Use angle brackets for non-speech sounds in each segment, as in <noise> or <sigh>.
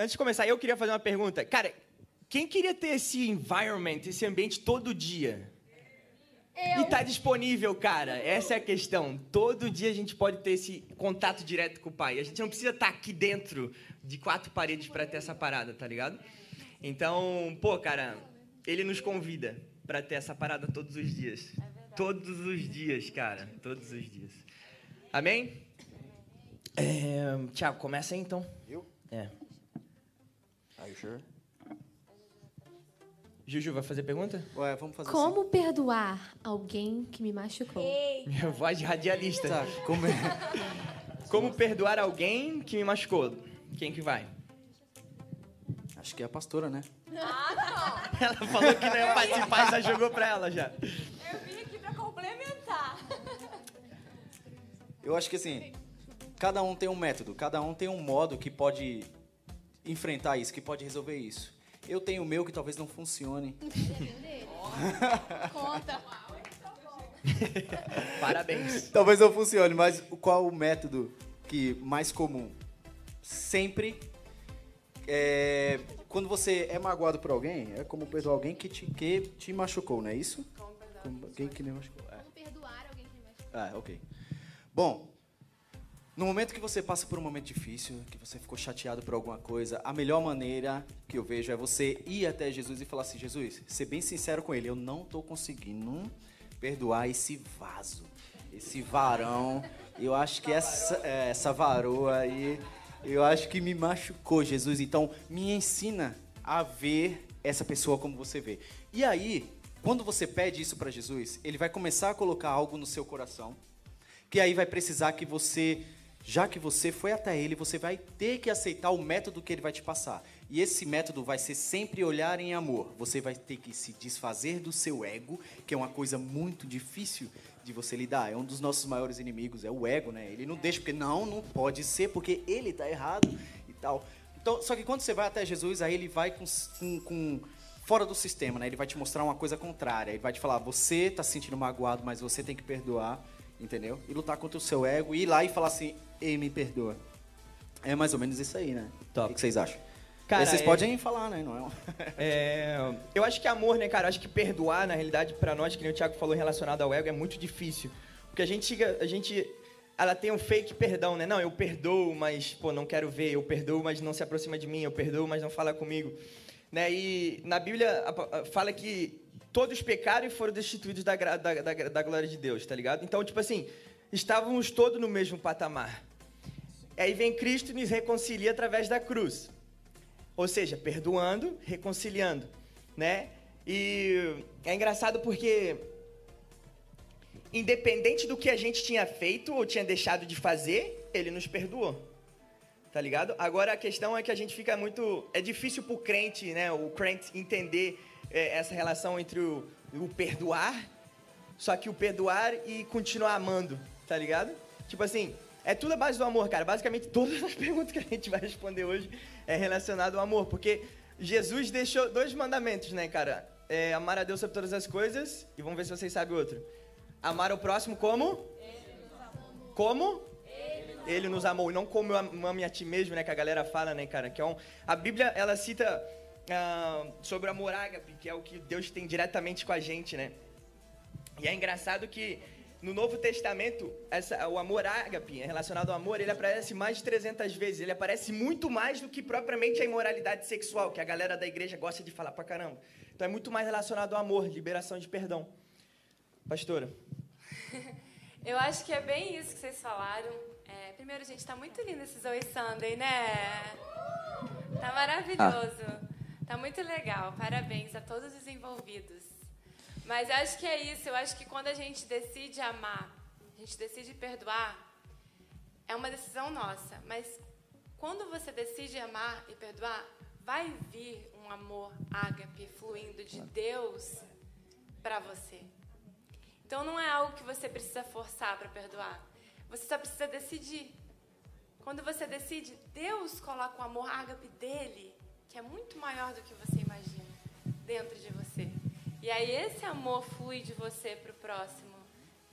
antes de começar, eu queria fazer uma pergunta. Cara, quem queria ter esse environment, esse ambiente todo dia? Eu. E tá disponível, cara. Essa é a questão. Todo dia a gente pode ter esse contato direto com o pai. A gente não precisa estar aqui dentro de quatro paredes para ter essa parada, tá ligado? Então, pô, cara, ele nos convida para ter essa parada todos os dias. todos os dias, cara. Todos os dias. Amém? É, Tiago, começa aí então. Eu? É. Are you sure? Juju, vai fazer pergunta? Ué, vamos fazer Como perdoar alguém que me machucou? Minha <laughs> voz de radialista. assim. Tá, como é? Como perdoar alguém que me machucou? Quem que vai? Acho que é a pastora, né? Ela falou que não ia participar, já jogou pra ela já. eu vim aqui pra complementar. Eu acho que assim, cada um tem um método, cada um tem um modo que pode enfrentar isso, que pode resolver isso. Eu tenho o meu que talvez não funcione. <laughs> Conta. <laughs> Parabéns. Talvez não funcione, mas qual o método que mais comum? Sempre é, quando você é magoado por alguém, é como perdoar alguém que te, que te machucou, não é isso? Como alguém que me machucou. É. Como perdoar alguém que me machucou? Ah, ok. Bom, no momento que você passa por um momento difícil, que você ficou chateado por alguma coisa, a melhor maneira que eu vejo é você ir até Jesus e falar assim: Jesus, ser bem sincero com ele, eu não tô conseguindo perdoar esse vaso, esse varão. Eu acho que essa, é, essa varoa aí, eu acho que me machucou, Jesus. Então, me ensina a ver essa pessoa como você vê. E aí, quando você pede isso para Jesus, ele vai começar a colocar algo no seu coração que aí vai precisar que você, já que você foi até ele, você vai ter que aceitar o método que ele vai te passar. E esse método vai ser sempre olhar em amor. Você vai ter que se desfazer do seu ego, que é uma coisa muito difícil de você lidar. É um dos nossos maiores inimigos, é o ego, né? Ele não deixa porque não, não pode ser porque ele está errado e tal. Então, só que quando você vai até Jesus, aí ele vai com, com, com fora do sistema, né? Ele vai te mostrar uma coisa contrária. Ele vai te falar: você está se sentindo magoado, mas você tem que perdoar, entendeu? E lutar contra o seu ego e ir lá e falar assim: ei, me perdoa. É mais ou menos isso aí, né? Top. O que vocês acham? Cara, vocês é- podem falar, né? Não é um... <laughs> É, eu acho que amor, né, cara? Eu acho que perdoar, na realidade, pra nós, que nem o Thiago falou relacionado ao ego, é muito difícil. Porque a gente, chega- a gente, ela tem um fake perdão, né? Não, eu perdoo, mas, pô, não quero ver. Eu perdoo, mas não se aproxima de mim. Eu perdoo, mas não fala comigo. Né? E na Bíblia fala que todos pecaram e foram destituídos da, da, da, da glória de Deus, tá ligado? Então, tipo assim, estávamos todos no mesmo patamar. Aí vem Cristo e nos reconcilia através da cruz. Ou seja, perdoando, reconciliando, né? E é engraçado porque independente do que a gente tinha feito ou tinha deixado de fazer, ele nos perdoou. Tá ligado? Agora a questão é que a gente fica muito. É difícil pro crente, né? O crente entender é, essa relação entre o, o perdoar, só que o perdoar e continuar amando, tá ligado? Tipo assim, é tudo a base do amor, cara. Basicamente <laughs> todas as perguntas que a gente vai responder hoje é relacionado ao amor, porque Jesus deixou dois mandamentos, né, cara? É, amar a Deus sobre todas as coisas e vamos ver se vocês sabem outro. Amar o próximo como? Como? Ele nos amou, e não como eu am- ame a ti mesmo, né? Que a galera fala, né, cara? Que é um... A Bíblia, ela cita ah, sobre o amor ágape, que é o que Deus tem diretamente com a gente, né? E é engraçado que no Novo Testamento, essa, o amor ágape, relacionado ao amor, ele aparece mais de 300 vezes. Ele aparece muito mais do que propriamente a imoralidade sexual, que a galera da igreja gosta de falar pra caramba. Então é muito mais relacionado ao amor, liberação de perdão. Pastora. <laughs> Eu acho que é bem isso que vocês falaram. É, primeiro, gente, tá muito lindo esse Zoe Sunday, né? Tá maravilhoso. Tá muito legal. Parabéns a todos os envolvidos. Mas eu acho que é isso. Eu acho que quando a gente decide amar, a gente decide perdoar, é uma decisão nossa. Mas quando você decide amar e perdoar, vai vir um amor ágape fluindo de Deus para você. Então não é algo que você precisa forçar para perdoar. Você só precisa decidir. Quando você decide, Deus coloca o amor ágape dele, que é muito maior do que você imagina, dentro de você. E aí esse amor flui de você para o próximo.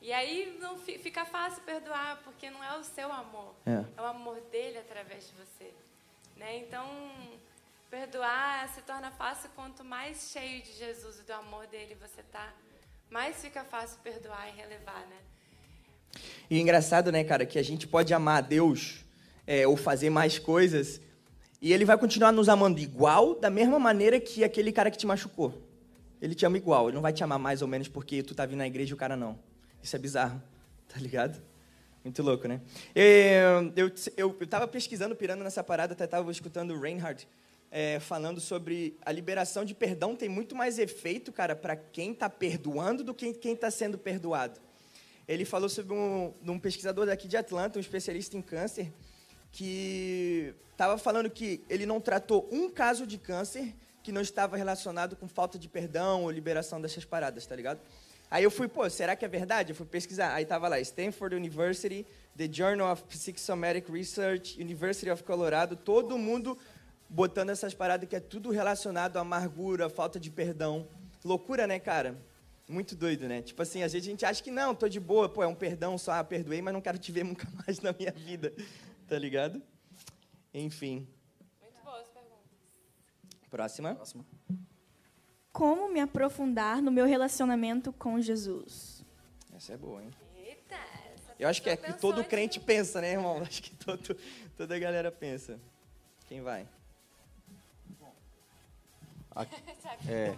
E aí não fi- fica fácil perdoar, porque não é o seu amor, É. é o amor dele através de você. Né? Então, Perdoar se torna fácil quanto mais cheio de Jesus e do amor dele você tá, mais fica fácil perdoar e relevar, né? E engraçado, né, cara, que a gente pode amar a Deus é, ou fazer mais coisas e Ele vai continuar nos amando igual, da mesma maneira que aquele cara que te machucou. Ele te ama igual, ele não vai te amar mais ou menos porque tu tá vindo na igreja e o cara não. Isso é bizarro, <laughs> tá ligado? Muito louco, né? Eu, eu, eu, tava pesquisando, pirando nessa parada, até tava escutando o Reinhardt é, falando sobre a liberação de perdão tem muito mais efeito, cara, para quem tá perdoando do que quem tá sendo perdoado. Ele falou sobre um, um pesquisador daqui de Atlanta, um especialista em câncer, que estava falando que ele não tratou um caso de câncer que não estava relacionado com falta de perdão ou liberação dessas paradas, tá ligado? Aí eu fui, pô, será que é verdade? Eu fui pesquisar. Aí tava lá, Stanford University, The Journal of Psychosomatic Research, University of Colorado, todo mundo botando essas paradas que é tudo relacionado à amargura, falta de perdão. Loucura, né, cara? Muito doido, né? Tipo assim, às vezes a gente acha que não, tô de boa, pô, é um perdão só, ah, perdoei, mas não quero te ver <laughs> nunca mais na minha vida, tá ligado? Enfim. Próxima. Próxima. Como me aprofundar no meu relacionamento com Jesus? Essa é boa, hein? Eita! Eu acho que é que todo crente pensa, né, irmão? <laughs> Acho que todo, toda a galera pensa. Quem vai? <laughs> É,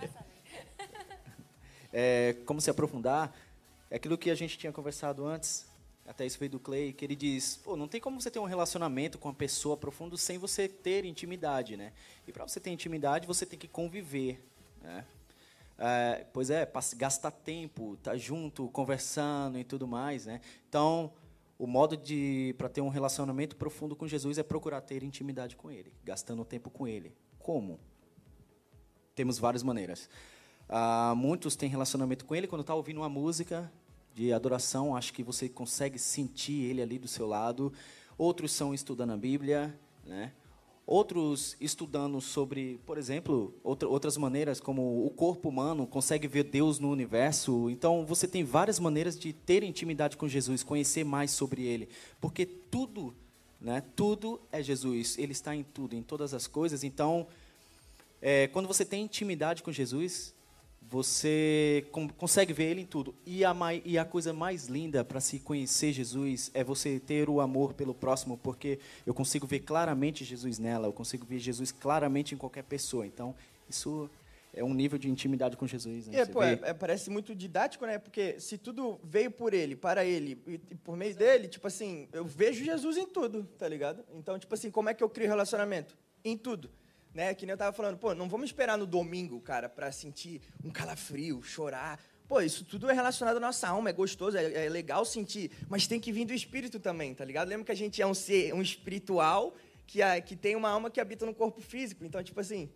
<laughs> é, como se aprofundar? É aquilo que a gente tinha conversado antes até isso veio do Clay, que ele diz, pô, não tem como você ter um relacionamento com uma pessoa profundo sem você ter intimidade, né? E para você ter intimidade, você tem que conviver, né? É, pois é, gastar tempo, estar tá junto, conversando e tudo mais, né? Então, o modo de para ter um relacionamento profundo com Jesus é procurar ter intimidade com Ele, gastando tempo com Ele. Como? Temos várias maneiras. Ah, muitos têm relacionamento com Ele quando está ouvindo uma música de adoração, acho que você consegue sentir ele ali do seu lado. Outros são estudando a Bíblia, né? Outros estudando sobre, por exemplo, outra, outras maneiras, como o corpo humano consegue ver Deus no universo. Então, você tem várias maneiras de ter intimidade com Jesus, conhecer mais sobre Ele. Porque tudo, né, tudo é Jesus. Ele está em tudo, em todas as coisas. Então, é, quando você tem intimidade com Jesus, você consegue ver ele em tudo. E a, e a coisa mais linda para se conhecer Jesus é você ter o amor pelo próximo, porque eu consigo ver claramente Jesus nela, eu consigo ver Jesus claramente em qualquer pessoa. Então, isso é um nível de intimidade com Jesus. Né? É, pô, é, é, parece muito didático, né? Porque se tudo veio por ele, para ele e, e por meio dele, tipo assim, eu vejo Jesus em tudo, tá ligado? Então, tipo assim, como é que eu crio relacionamento? Em tudo né? Que nem eu tava falando, pô, não vamos esperar no domingo, cara, para sentir um calafrio, chorar. Pô, isso tudo é relacionado à nossa alma, é gostoso, é, é, legal sentir, mas tem que vir do espírito também, tá ligado? Lembra que a gente é um ser, um espiritual que, a, que tem uma alma que habita no corpo físico. Então, tipo assim,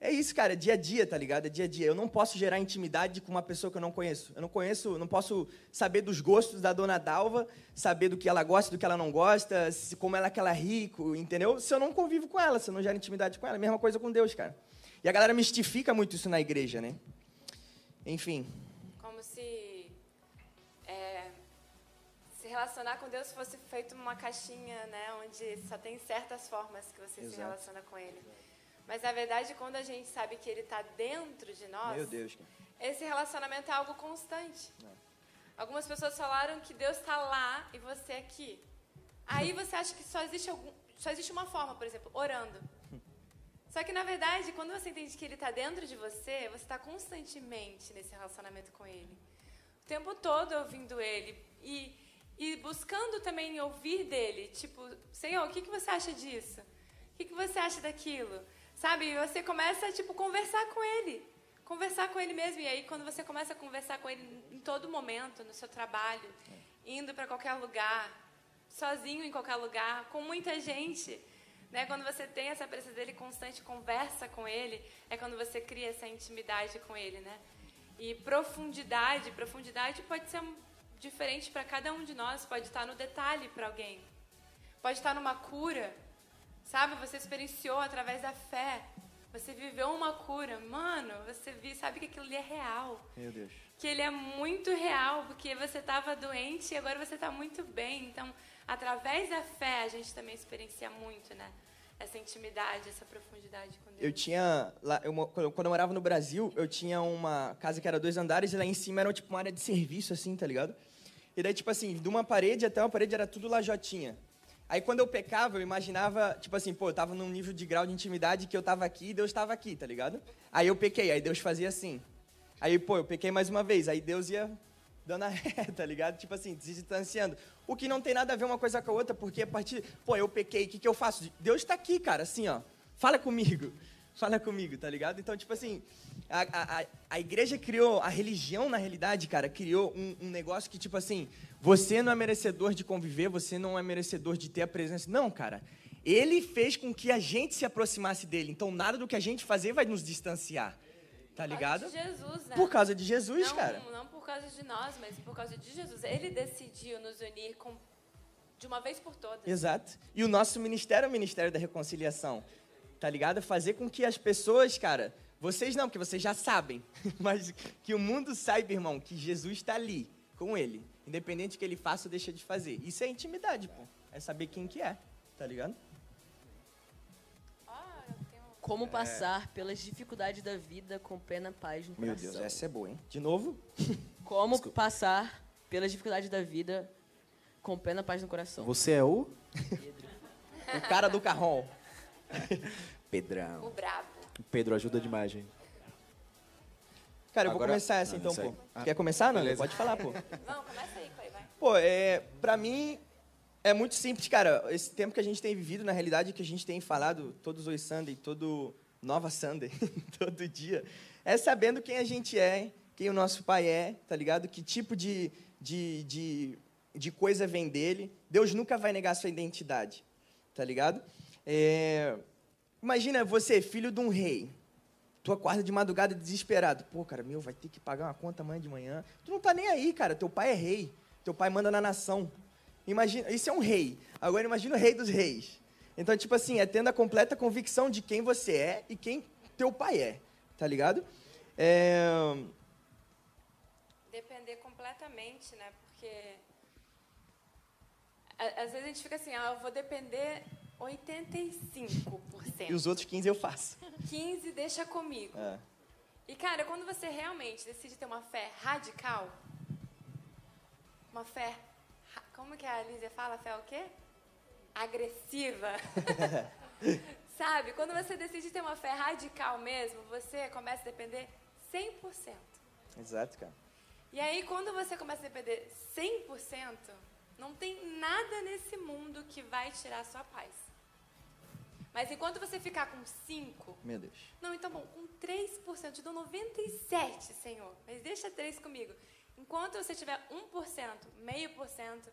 é isso, cara, é dia a dia, tá ligado? É dia a dia. Eu não posso gerar intimidade com uma pessoa que eu não conheço. Eu não conheço, não posso saber dos gostos da dona Dalva, saber do que ela gosta, do que ela não gosta, se, como ela é que ela é rico, entendeu? Se eu não convivo com ela, se eu não gero intimidade com ela. Mesma coisa com Deus, cara. E a galera mistifica muito isso na igreja, né? Enfim. Como se é, se relacionar com Deus fosse feito uma caixinha, né? Onde só tem certas formas que você Exato. se relaciona com Ele. Mas na verdade, quando a gente sabe que ele está dentro de nós, Meu Deus. esse relacionamento é algo constante. É. Algumas pessoas falaram que Deus está lá e você aqui. Aí você acha que só existe, algum, só existe uma forma, por exemplo, orando. <laughs> Só que na verdade, quando você entende que ele está dentro de você, você está constantemente nesse relacionamento com ele. O tempo todo ouvindo ele. E, e buscando também ouvir dele. Tipo, Senhor, o que, que você acha disso? O que, que você acha daquilo? Sabe? Você começa tipo conversar com ele. Conversar com ele mesmo. E aí quando você começa a conversar com ele em todo momento, no seu trabalho, indo para qualquer lugar, sozinho em qualquer lugar, com muita gente, né? Quando você tem essa presença dele constante, conversa com ele, é quando você cria essa intimidade com ele, né? E profundidade, profundidade pode ser diferente para cada um de nós, pode estar no detalhe para alguém. Pode estar numa cura, Sabe, você experienciou através da fé. Você viveu uma cura. Mano, você viu, sabe que aquilo ali é real. Meu Deus. Que ele é muito real, porque você estava doente e agora você está muito bem. Então, através da fé, a gente também experiencia muito, né? essa intimidade, essa profundidade com Deus? Eu tinha. Lá, eu quando eu morava no Brasil, eu tinha uma casa que era dois andares e lá em cima era tipo uma área de serviço, assim, tá ligado? E daí, tipo assim, de uma parede até uma parede era tudo lajotinha. Aí quando eu pecava, eu imaginava, tipo assim, pô, eu tava num nível de grau de intimidade que eu tava aqui e Deus tava aqui, tá ligado? Aí eu pequei, aí Deus fazia assim. Aí, pô, eu pequei mais uma vez, aí Deus ia dando a <laughs> ré, tá ligado? Tipo assim, se distanciando. O que não tem nada a ver uma coisa com a outra, porque a partir, pô, eu pequei, o que, que eu faço? Deus tá aqui, cara, assim, ó. Fala comigo. <laughs> Fala comigo, tá ligado? Então, tipo assim, a, a- a igreja criou, a religião, na realidade, cara, criou um, um negócio que, tipo assim, você não é merecedor de conviver, você não é merecedor de ter a presença. Não, cara. Ele fez com que a gente se aproximasse dele. Então, nada do que a gente fazer vai nos distanciar. Tá ligado? Por causa de Jesus, né? Por causa de Jesus, não, cara. Não por causa de nós, mas por causa de Jesus. Ele decidiu nos unir com, de uma vez por todas. Exato. E o nosso ministério é o Ministério da Reconciliação. Tá ligado? Fazer com que as pessoas, cara, vocês não, porque vocês já sabem, <laughs> mas que o mundo saiba, irmão, que Jesus está ali com ele, independente do que ele faça ou deixa de fazer. Isso é intimidade, pô. É saber quem que é, tá ligado? Ah, eu tenho... Como passar pelas dificuldades da vida com plena paz no Meu coração. Deus, essa é boa, hein? De novo? <laughs> Como passar pelas dificuldades da vida com plena paz no coração. Você é o? O cara do carrão. <laughs> Pedrão. O brabo. Pedro ajuda demais, gente. Cara, eu vou Agora- começar essa Não, então, pô. Ah, Quer começar, não? beleza. Pode falar, pô. <laughs> Não, começa aí, vai. Pô, é, pra mim é muito simples, cara. Esse tempo que a gente tem vivido, na realidade, que a gente tem falado todos os Sunday, todo Nova Sunday, <laughs> todo dia, é sabendo quem a gente é, quem o nosso pai é, tá ligado? Que tipo de, de, de, de coisa vem dele. Deus nunca vai negar sua identidade, tá ligado? É, imagina você, filho de um rei. Tu acorda de madrugada desesperado. Pô, cara, meu, vai ter que pagar uma conta amanhã de manhã. Tu não tá nem aí, cara. Teu pai é rei. Teu pai manda na nação. Imagina, isso é um rei. Agora imagina o rei dos reis. Então, tipo assim, é tendo a completa convicção de quem você é e quem teu pai é. Tá ligado? É, Depender completamente, né? Porque às vezes a gente fica assim, ah, eu vou depender 85%. E os outros 15 eu faço. 15 deixa comigo. É. E, cara, quando você realmente decide ter uma fé radical, uma fé. Como que a Lízia fala? Fé o quê? Agressiva. <laughs> Sabe? Quando você decide ter uma fé radical mesmo, você começa a depender 100%. Exato, cara. E aí, quando você começa a depender 100%, não tem nada nesse mundo que vai tirar a sua paz. Mas enquanto você ficar com 5%, Meu Deus. não, então bom, com 3%, te dou 97, Senhor. Mas deixa 3 comigo. Enquanto você tiver 1%, meio por cento,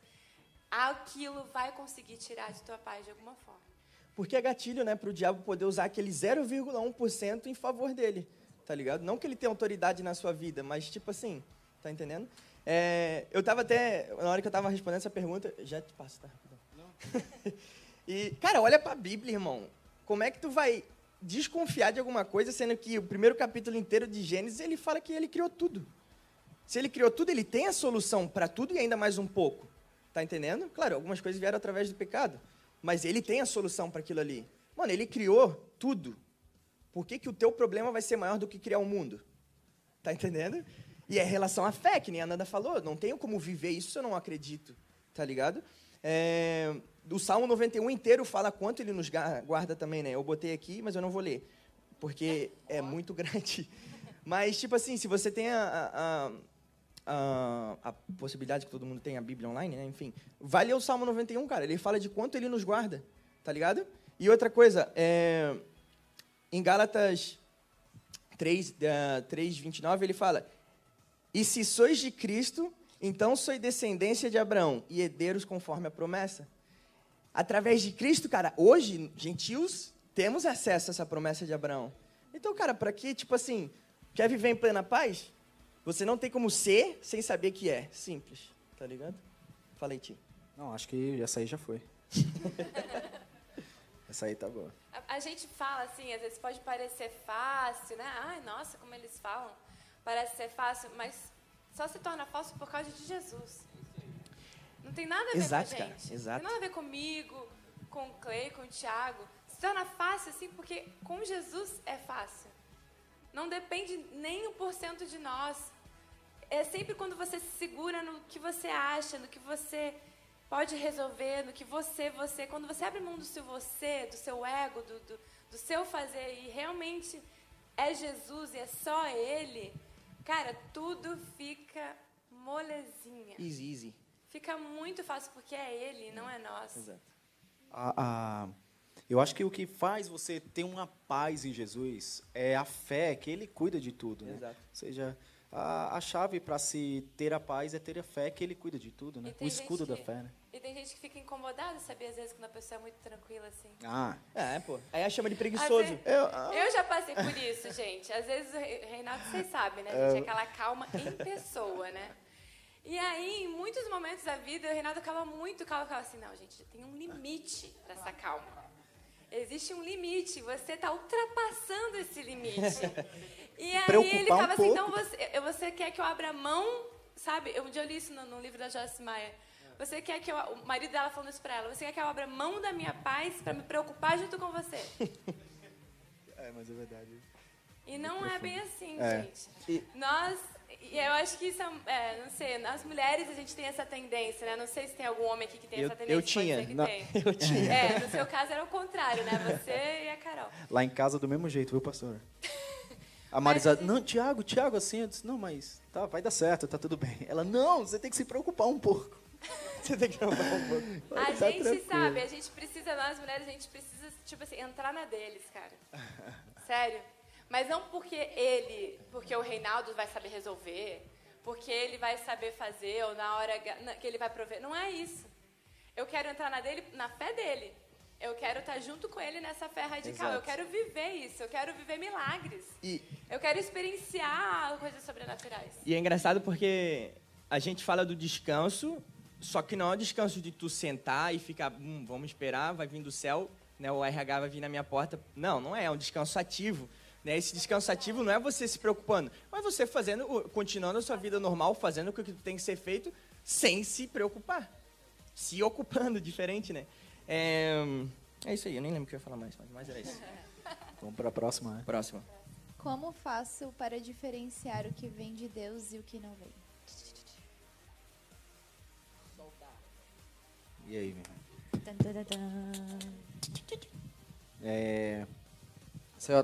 aquilo vai conseguir tirar de tua paz de alguma forma. Porque é gatilho, né, pro diabo poder usar aquele 0,1% em favor dele, tá ligado? Não que ele tenha autoridade na sua vida, mas tipo assim, tá entendendo? É, eu tava até, na hora que eu tava respondendo essa pergunta, já te passo, tá? Rapidão. <laughs> e, cara, olha pra Bíblia, irmão. Como é que tu vai desconfiar de alguma coisa, sendo que o primeiro capítulo inteiro de Gênesis, ele fala que ele criou tudo. Se ele criou tudo, ele tem a solução para tudo e ainda mais um pouco. Tá entendendo? Claro, algumas coisas vieram através do pecado, mas ele tem a solução para aquilo ali. Mano, ele criou tudo. Por que, que o teu problema vai ser maior do que criar o mundo? Tá entendendo? E é relação à fé, que nem a Nanda falou. Não tenho como viver isso se eu não acredito. Tá ligado? É, o Salmo 91 inteiro fala quanto ele nos guarda também, né? Eu botei aqui, mas eu não vou ler. Porque é muito <laughs> grande. Mas, tipo assim, se você tem a, a, a, a possibilidade que todo mundo tem a Bíblia online, né? Enfim, vai ler o Salmo 91, cara. Ele fala de quanto ele nos guarda, tá ligado? E outra coisa, é, em Gálatas 3, eh, 3, 29, ele fala: E se sois de Cristo, então sois descendência de Abraão e herdeiros conforme a promessa. Através de Cristo, cara, hoje, gentios, temos acesso a essa promessa de Abraão. Então, cara, para que, tipo assim, quer viver em plena paz? Você não tem como ser sem saber que é. Simples, tá ligado? Falei, Ti. Não, acho que essa aí já foi. <laughs> essa aí tá boa. A, a gente fala assim, às vezes pode parecer fácil, né? Ai, nossa, como eles falam. Parece ser fácil, mas só se torna fácil por causa de Jesus. Não tem nada a ver Exato, com a cara, gente. exato. Não tem nada a ver comigo, com o Clay, com o Thiago. se torna fácil assim porque com Jesus é fácil. Não depende nem um por cento de nós. É sempre quando você se segura no que você acha, no que você pode resolver, no que você, você, quando você abre mão do seu você, do seu ego, do, do, do seu fazer e realmente é Jesus e é só Ele, cara, tudo fica molezinha. Easy, easy. Fica muito fácil porque é Ele, não é nós. Exato. A- a- eu acho que o que faz você ter uma paz em Jesus é a fé, que Ele cuida de tudo. Né? Exato. Ou seja, a, a chave para se ter a paz é ter a fé, que Ele cuida de tudo, né? O escudo gente da que- fé, né? E tem gente que fica incomodada, sabia, às vezes, quando a pessoa é muito tranquila, assim. Ah, É, pô. Aí a chama de preguiçoso. vezes- eu, ah, Eu já passei por isso, gente. Às vezes, o Re- Reinaldo, vocês sabem, né? É. Gente, aquela calma em pessoa, né? E aí, em muitos momentos da vida, o Reinaldo calma muito calmo. Ficava assim, não, gente, tem um limite para essa calma. Existe um limite, você está ultrapassando esse limite. <laughs> E aí preocupar ele um tava assim, pouco. então você, você quer que eu abra mão, sabe? Eu, um dia eu li isso no, no livro da Joyce Meyer. Você quer que eu, o marido dela falando isso pra ela, você quer que eu abra mão da minha paz para me preocupar junto com você? <laughs> é, mas é verdade. E não é bem assim, É. gente. E- Nós, e eu acho que isso é, é, não sei, nós mulheres a gente tem essa tendência, né? Não sei se tem algum homem aqui que tem Eu, essa tendência. eu tinha. Não, tem. <laughs> eu tinha. É, no seu caso era o contrário, né? Você e a Carol. Lá em casa do mesmo jeito, viu, pastor? <laughs> A Marisa, a gente- não, Tiago, Tiago, assim, eu disse, não, mas tá, vai dar certo, tá tudo bem. Ela, não, você tem que se preocupar um pouco. <laughs> Você tem que trocar um pouco. A Tá gente tranquilo. sabe, a gente precisa, nós mulheres, a gente precisa, tipo assim, entrar na deles, cara. <laughs> Sério. Mas não porque ele, porque o Reinaldo vai saber resolver, porque ele vai saber fazer, ou na hora que ele vai prover. Não é isso. Eu quero entrar na dele, na fé dele. Eu quero estar junto com ele nessa fé radical. Eu Exato. quero viver isso. Eu quero viver milagres. E, Eu quero experienciar coisas sobrenaturais. e é engraçado porque a gente fala do descanso, só que não é o descanso de tu sentar e ficar, hum, vamos esperar, vai vir do céu, né, o RH vai vir na minha porta. Não, não é, é um descanso ativo. Né? Esse descanso ativo não é você se preocupando, mas você fazendo, continuando a sua vida normal, fazendo o que tem que ser feito, sem se preocupar. Se ocupando, <laughs> diferente, né? É, é isso aí, eu nem lembro o que eu ia falar mais, mas, era isso. <laughs> Vamos para a próxima, né? Próximo. Como faço para diferenciar o que vem de Deus e o que não vem? E aí, meu. É,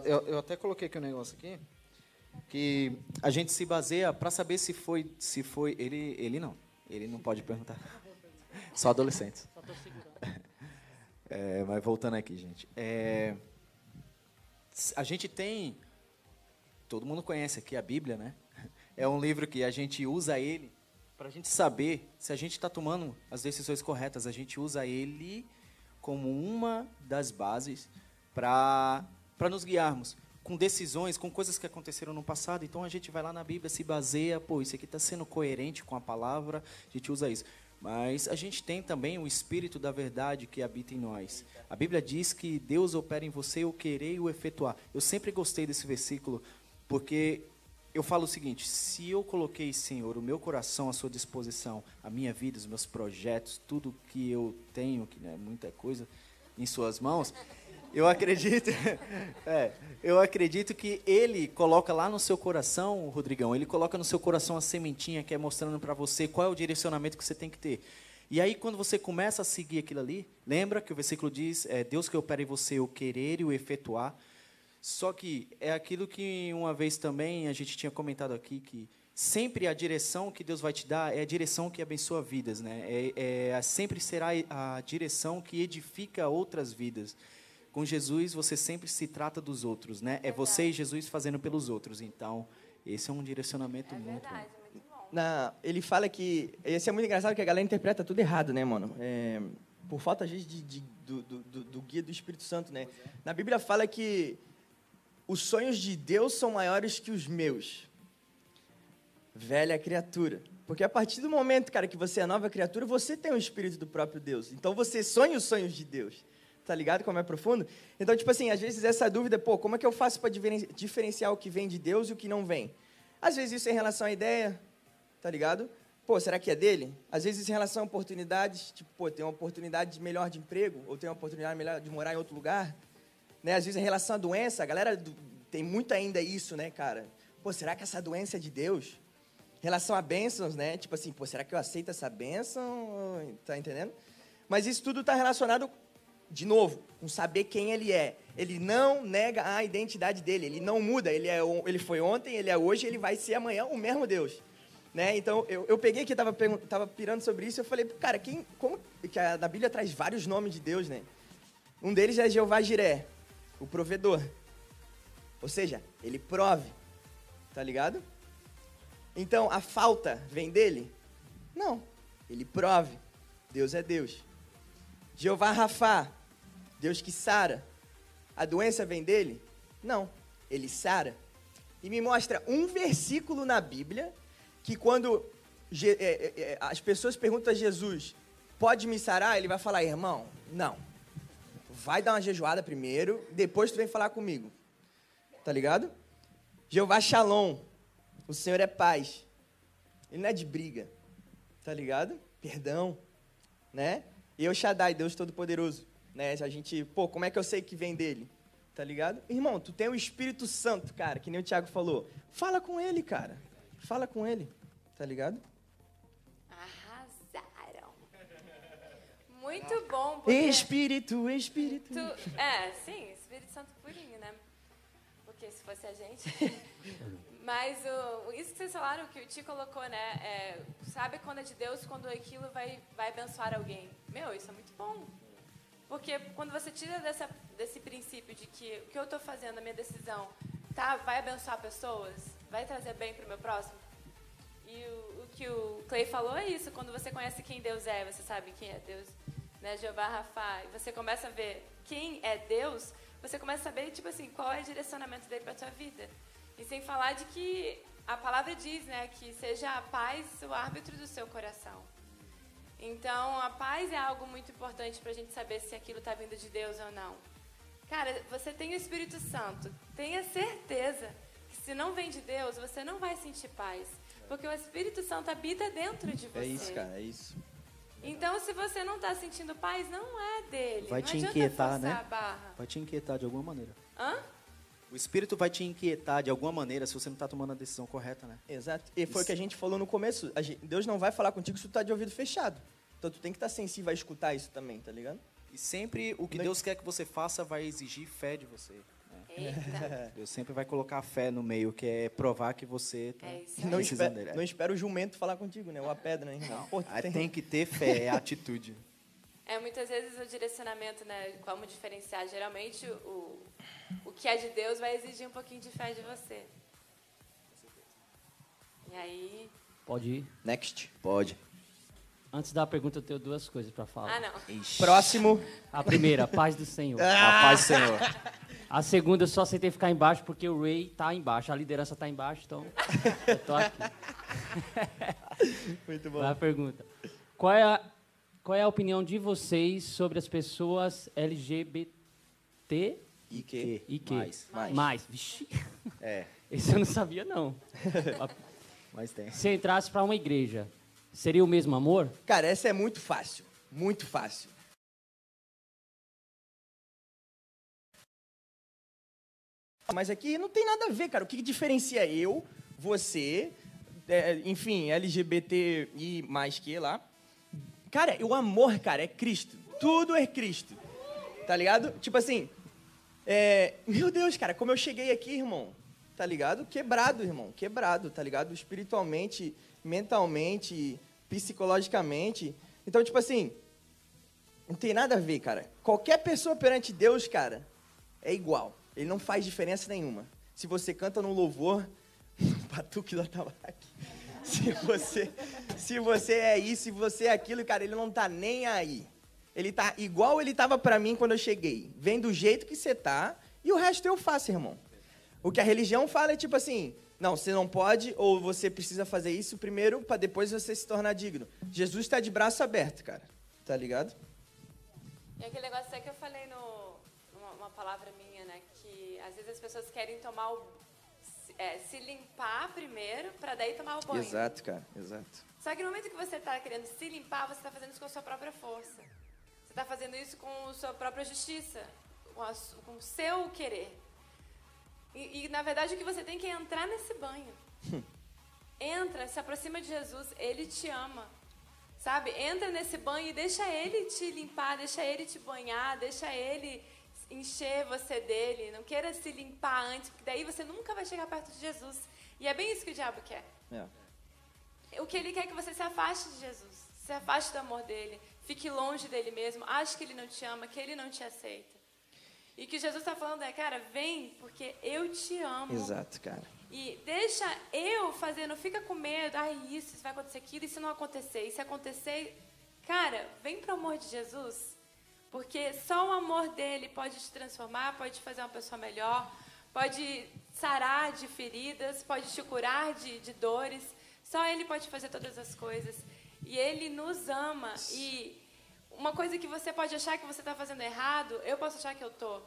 eu, eu- até coloquei aqui um negócio aqui que a gente se baseia para saber se foi se foi ele ele não. Ele não pode perguntar. Só adolescentes. É, mas voltando aqui gente. É, a gente tem todo mundo conhece aqui a Bíblia né? É um livro que a gente usa ele para a gente saber se a gente está tomando as decisões corretas a gente usa ele como uma das bases para nos guiarmos com decisões, com coisas que aconteceram no passado. Então a gente vai lá na Bíblia, se baseia, pô, isso aqui está sendo coerente com a palavra, a gente usa isso. Mas a gente tem também o Espírito da verdade que habita em nós. A Bíblia diz que Deus opera em você o querer e o efetuar. Eu sempre gostei desse versículo, porque eu falo o seguinte: se eu coloquei, Senhor, o meu coração à sua disposição, a minha vida, os meus projetos, tudo que eu tenho, que não é muita coisa, em suas mãos, eu acredito, <laughs> é, eu acredito que ele coloca lá no seu coração, Rodrigão, ele coloca no seu coração a sementinha que é mostrando para você qual é o direcionamento que você tem que ter. E aí, quando você começa a seguir aquilo ali, lembra que o versículo diz: é Deus que opera em você o querer e o efetuar. Só que é aquilo que uma vez também a gente tinha comentado aqui, que sempre a direção que Deus vai te dar é a direção que abençoa vidas, né? É, é- sempre será a direção que edifica outras vidas. Com Jesus você sempre se trata dos outros, né? É você e Jesus fazendo pelos outros. Então esse é um direcionamento É muito. verdade, muito bom. na, ele fala que. Esse é muito engraçado que a galera interpreta tudo errado, né, mano? É, por falta, às vezes, de, de- do, do, do- do guia do Espírito Santo, né? Na Bíblia fala que os sonhos de Deus são maiores que os meus. Velha criatura. Porque a partir do momento, cara, que você é nova criatura, você tem o Espírito do próprio Deus. Então você sonha os sonhos de Deus. Tá ligado como é profundo? Então, tipo assim, às vezes essa dúvida, pô, como é que eu faço para diferenciar o que vem de Deus e o que não vem? Às vezes isso é em relação à ideia, tá ligado? Pô, será que é dele? Às vezes em relação a oportunidades, tipo, pô, tem uma oportunidade melhor de emprego, ou tem uma oportunidade melhor de morar em outro lugar. Né? Às vezes em relação à doença, a galera tem muito ainda isso, né, cara? Pô, será que essa doença é de Deus? Em relação a bênçãos, né? Tipo assim, pô, será que eu aceito essa bênção? Tá entendendo? Mas isso tudo está relacionado, de novo, com saber quem ele é. Ele não nega a identidade dele, ele não muda. Ele, é, ele foi ontem, ele é hoje, ele vai ser amanhã o mesmo Deus. Né? Então, eu, eu peguei que tava, pergun- tava pirando sobre isso, eu falei, cara, quem, como que a, na Bíblia traz vários nomes de Deus, né? Um deles é Jeová Jiré, o provedor. Ou seja, ele prove. Tá ligado? Então, a falta vem dele? Não. Ele prove. Deus é Deus. Jeová Rafá, Deus que sara. A doença vem dele? Não. Ele sara. E me mostra um versículo na Bíblia que quando é, é, é, as pessoas perguntam a Jesus, pode me sarar? Ele vai falar, irmão, não. Vai dar uma jejuada primeiro, depois tu vem falar comigo. Tá ligado? Jeová Shalom, o Senhor é paz. Ele não é de briga. Tá ligado? Perdão, né? E eu Shaddai, Deus Todo-Poderoso, né? A gente, pô, como é que eu sei que vem dele? Tá ligado? Irmão, tu tem o Espírito Santo, cara, que nem o Thiago falou. Fala com ele, cara. Fala com ele. Tá ligado? Muito bom, porque... Espírito, Espírito. Tu- é, sim, Espírito Santo purinho, né? Porque se fosse a gente. <laughs> Mas o, isso que vocês falaram, que o Ti colocou, né? é, sabe quando é de Deus, quando aquilo vai, vai abençoar alguém. Meu, isso é muito bom. Porque quando você tira dessa, desse princípio de que o que eu estou fazendo, a minha decisão, tá, vai abençoar pessoas, vai trazer bem para o meu próximo. E o, o que o Clay falou é isso, quando você conhece quem Deus é, você sabe quem é Deus, né, Jeová Rafa, e você começa a ver quem é Deus, você começa a saber, tipo assim, qual é o direcionamento dele para tua vida. E sem falar de que a palavra diz, né, que seja a paz o árbitro do seu coração. Então, a paz é algo muito importante para a gente saber se aquilo está vindo de Deus ou não. Cara, você tem o Espírito Santo. Tenha certeza que se não vem de Deus, você não vai sentir paz. Porque o Espírito Santo habita dentro de você. É isso, cara, é isso. Então, se você não está sentindo paz, não é dele. Vai não te inquietar, né? Vai te inquietar de alguma maneira. Hã? O espírito vai te inquietar de alguma maneira se você não está tomando a decisão correta, né? Exato. E foi o que a gente falou no começo. A gente- Deus não vai falar contigo se tu tá de ouvido fechado. Então tu tem que estar sensível a escutar isso também, tá ligado? E sempre o que Não- Deus quer que você faça vai exigir fé de você. Eita. <laughs> Deus sempre vai colocar a fé no meio, que é provar que você tá É isso Não precisando espera, dele. não espera o jumento falar contigo, né? Ou a pedra, né? irmão? <laughs> Pô, tem- tem que ter fé, é <laughs> atitude. É, muitas vezes o direcionamento, né, como diferenciar, geralmente o, o que é de Deus vai exigir um pouquinho de fé de você. E aí... Pode ir. Next. Pode. Antes da pergunta, eu tenho duas coisas para falar. Ah, não. Próximo. A primeira, paz do Senhor. A paz do Senhor. A segunda, eu só aceitei ficar embaixo porque o Ray tá embaixo, a liderança tá embaixo, então eu tô aqui. <laughs> Muito Vai a pergunta. Qual é a, qual é a opinião de vocês sobre as pessoas LGBT E que? e que? Mais. Mais. Mais. Vixe, É, <laughs> esse eu não sabia, não. <laughs> mas tem. Se entrasse para uma igreja, seria o mesmo amor? Cara, essa é muito fácil. Muito fácil. Mas aqui não tem nada a ver, cara. O que que diferencia eu, você, é, enfim, LGBT e mais que lá? Cara, o amor, cara, é Cristo. Tudo é Cristo. Tá ligado? Tipo assim, é, meu Deus, cara, como eu cheguei aqui, irmão, tá ligado? Quebrado, irmão, quebrado, tá ligado? Espiritualmente, mentalmente, psicologicamente. Então, tipo assim, não tem nada a ver, cara. Qualquer pessoa perante Deus, cara, é igual. Ele não faz diferença nenhuma. Se você canta no louvor, <laughs> batuque do atabaque. Se você, se você é isso, se você é aquilo, cara, ele não tá nem aí. Ele tá igual ele tava pra mim quando eu cheguei. Vem do jeito que você tá e o resto eu faço, irmão. O que a religião fala é tipo assim: não, você não pode ou você precisa fazer isso primeiro para depois você se tornar digno. Jesus está de braço aberto, cara. Tá ligado? E aquele negócio até que eu falei no, uma palavra minha, né? Que às vezes as pessoas querem tomar o. se- é, se limpar primeiro, para daí tomar o banho. Exato, cara. Exato. Só que no momento que você está querendo se limpar, você está fazendo isso com a sua própria força. Você está fazendo isso com a sua própria justiça. com, a com o seu querer. E, e, na verdade, o que você tem que é entrar nesse banho. <laughs> Entra, se aproxima de Jesus, Ele te ama. Sabe? Entra nesse banho e deixa Ele te limpar, deixa Ele te banhar, deixa Ele encher você dele. Não queira se limpar antes, porque daí você nunca vai chegar perto de Jesus. E é bem isso que o diabo quer. O que ele quer é que você se afaste de Jesus, se afaste do amor dele, fique longe dele mesmo, ache que ele não te ama, que ele não te aceita. E o que Jesus está falando é, cara, vem porque eu te amo. Exato, cara. E deixa eu fazer, não fica com medo, ai, isso, isso vai acontecer aquilo, e se não acontecer? E se acontecer, cara, vem pro amor de Jesus. Porque só o amor dele pode te transformar, pode te fazer uma pessoa melhor, pode sarar de feridas, pode te curar de, de dores. Só ele pode fazer todas as coisas. E ele nos ama. E uma coisa que você pode achar que você está fazendo errado, eu posso achar que eu estou.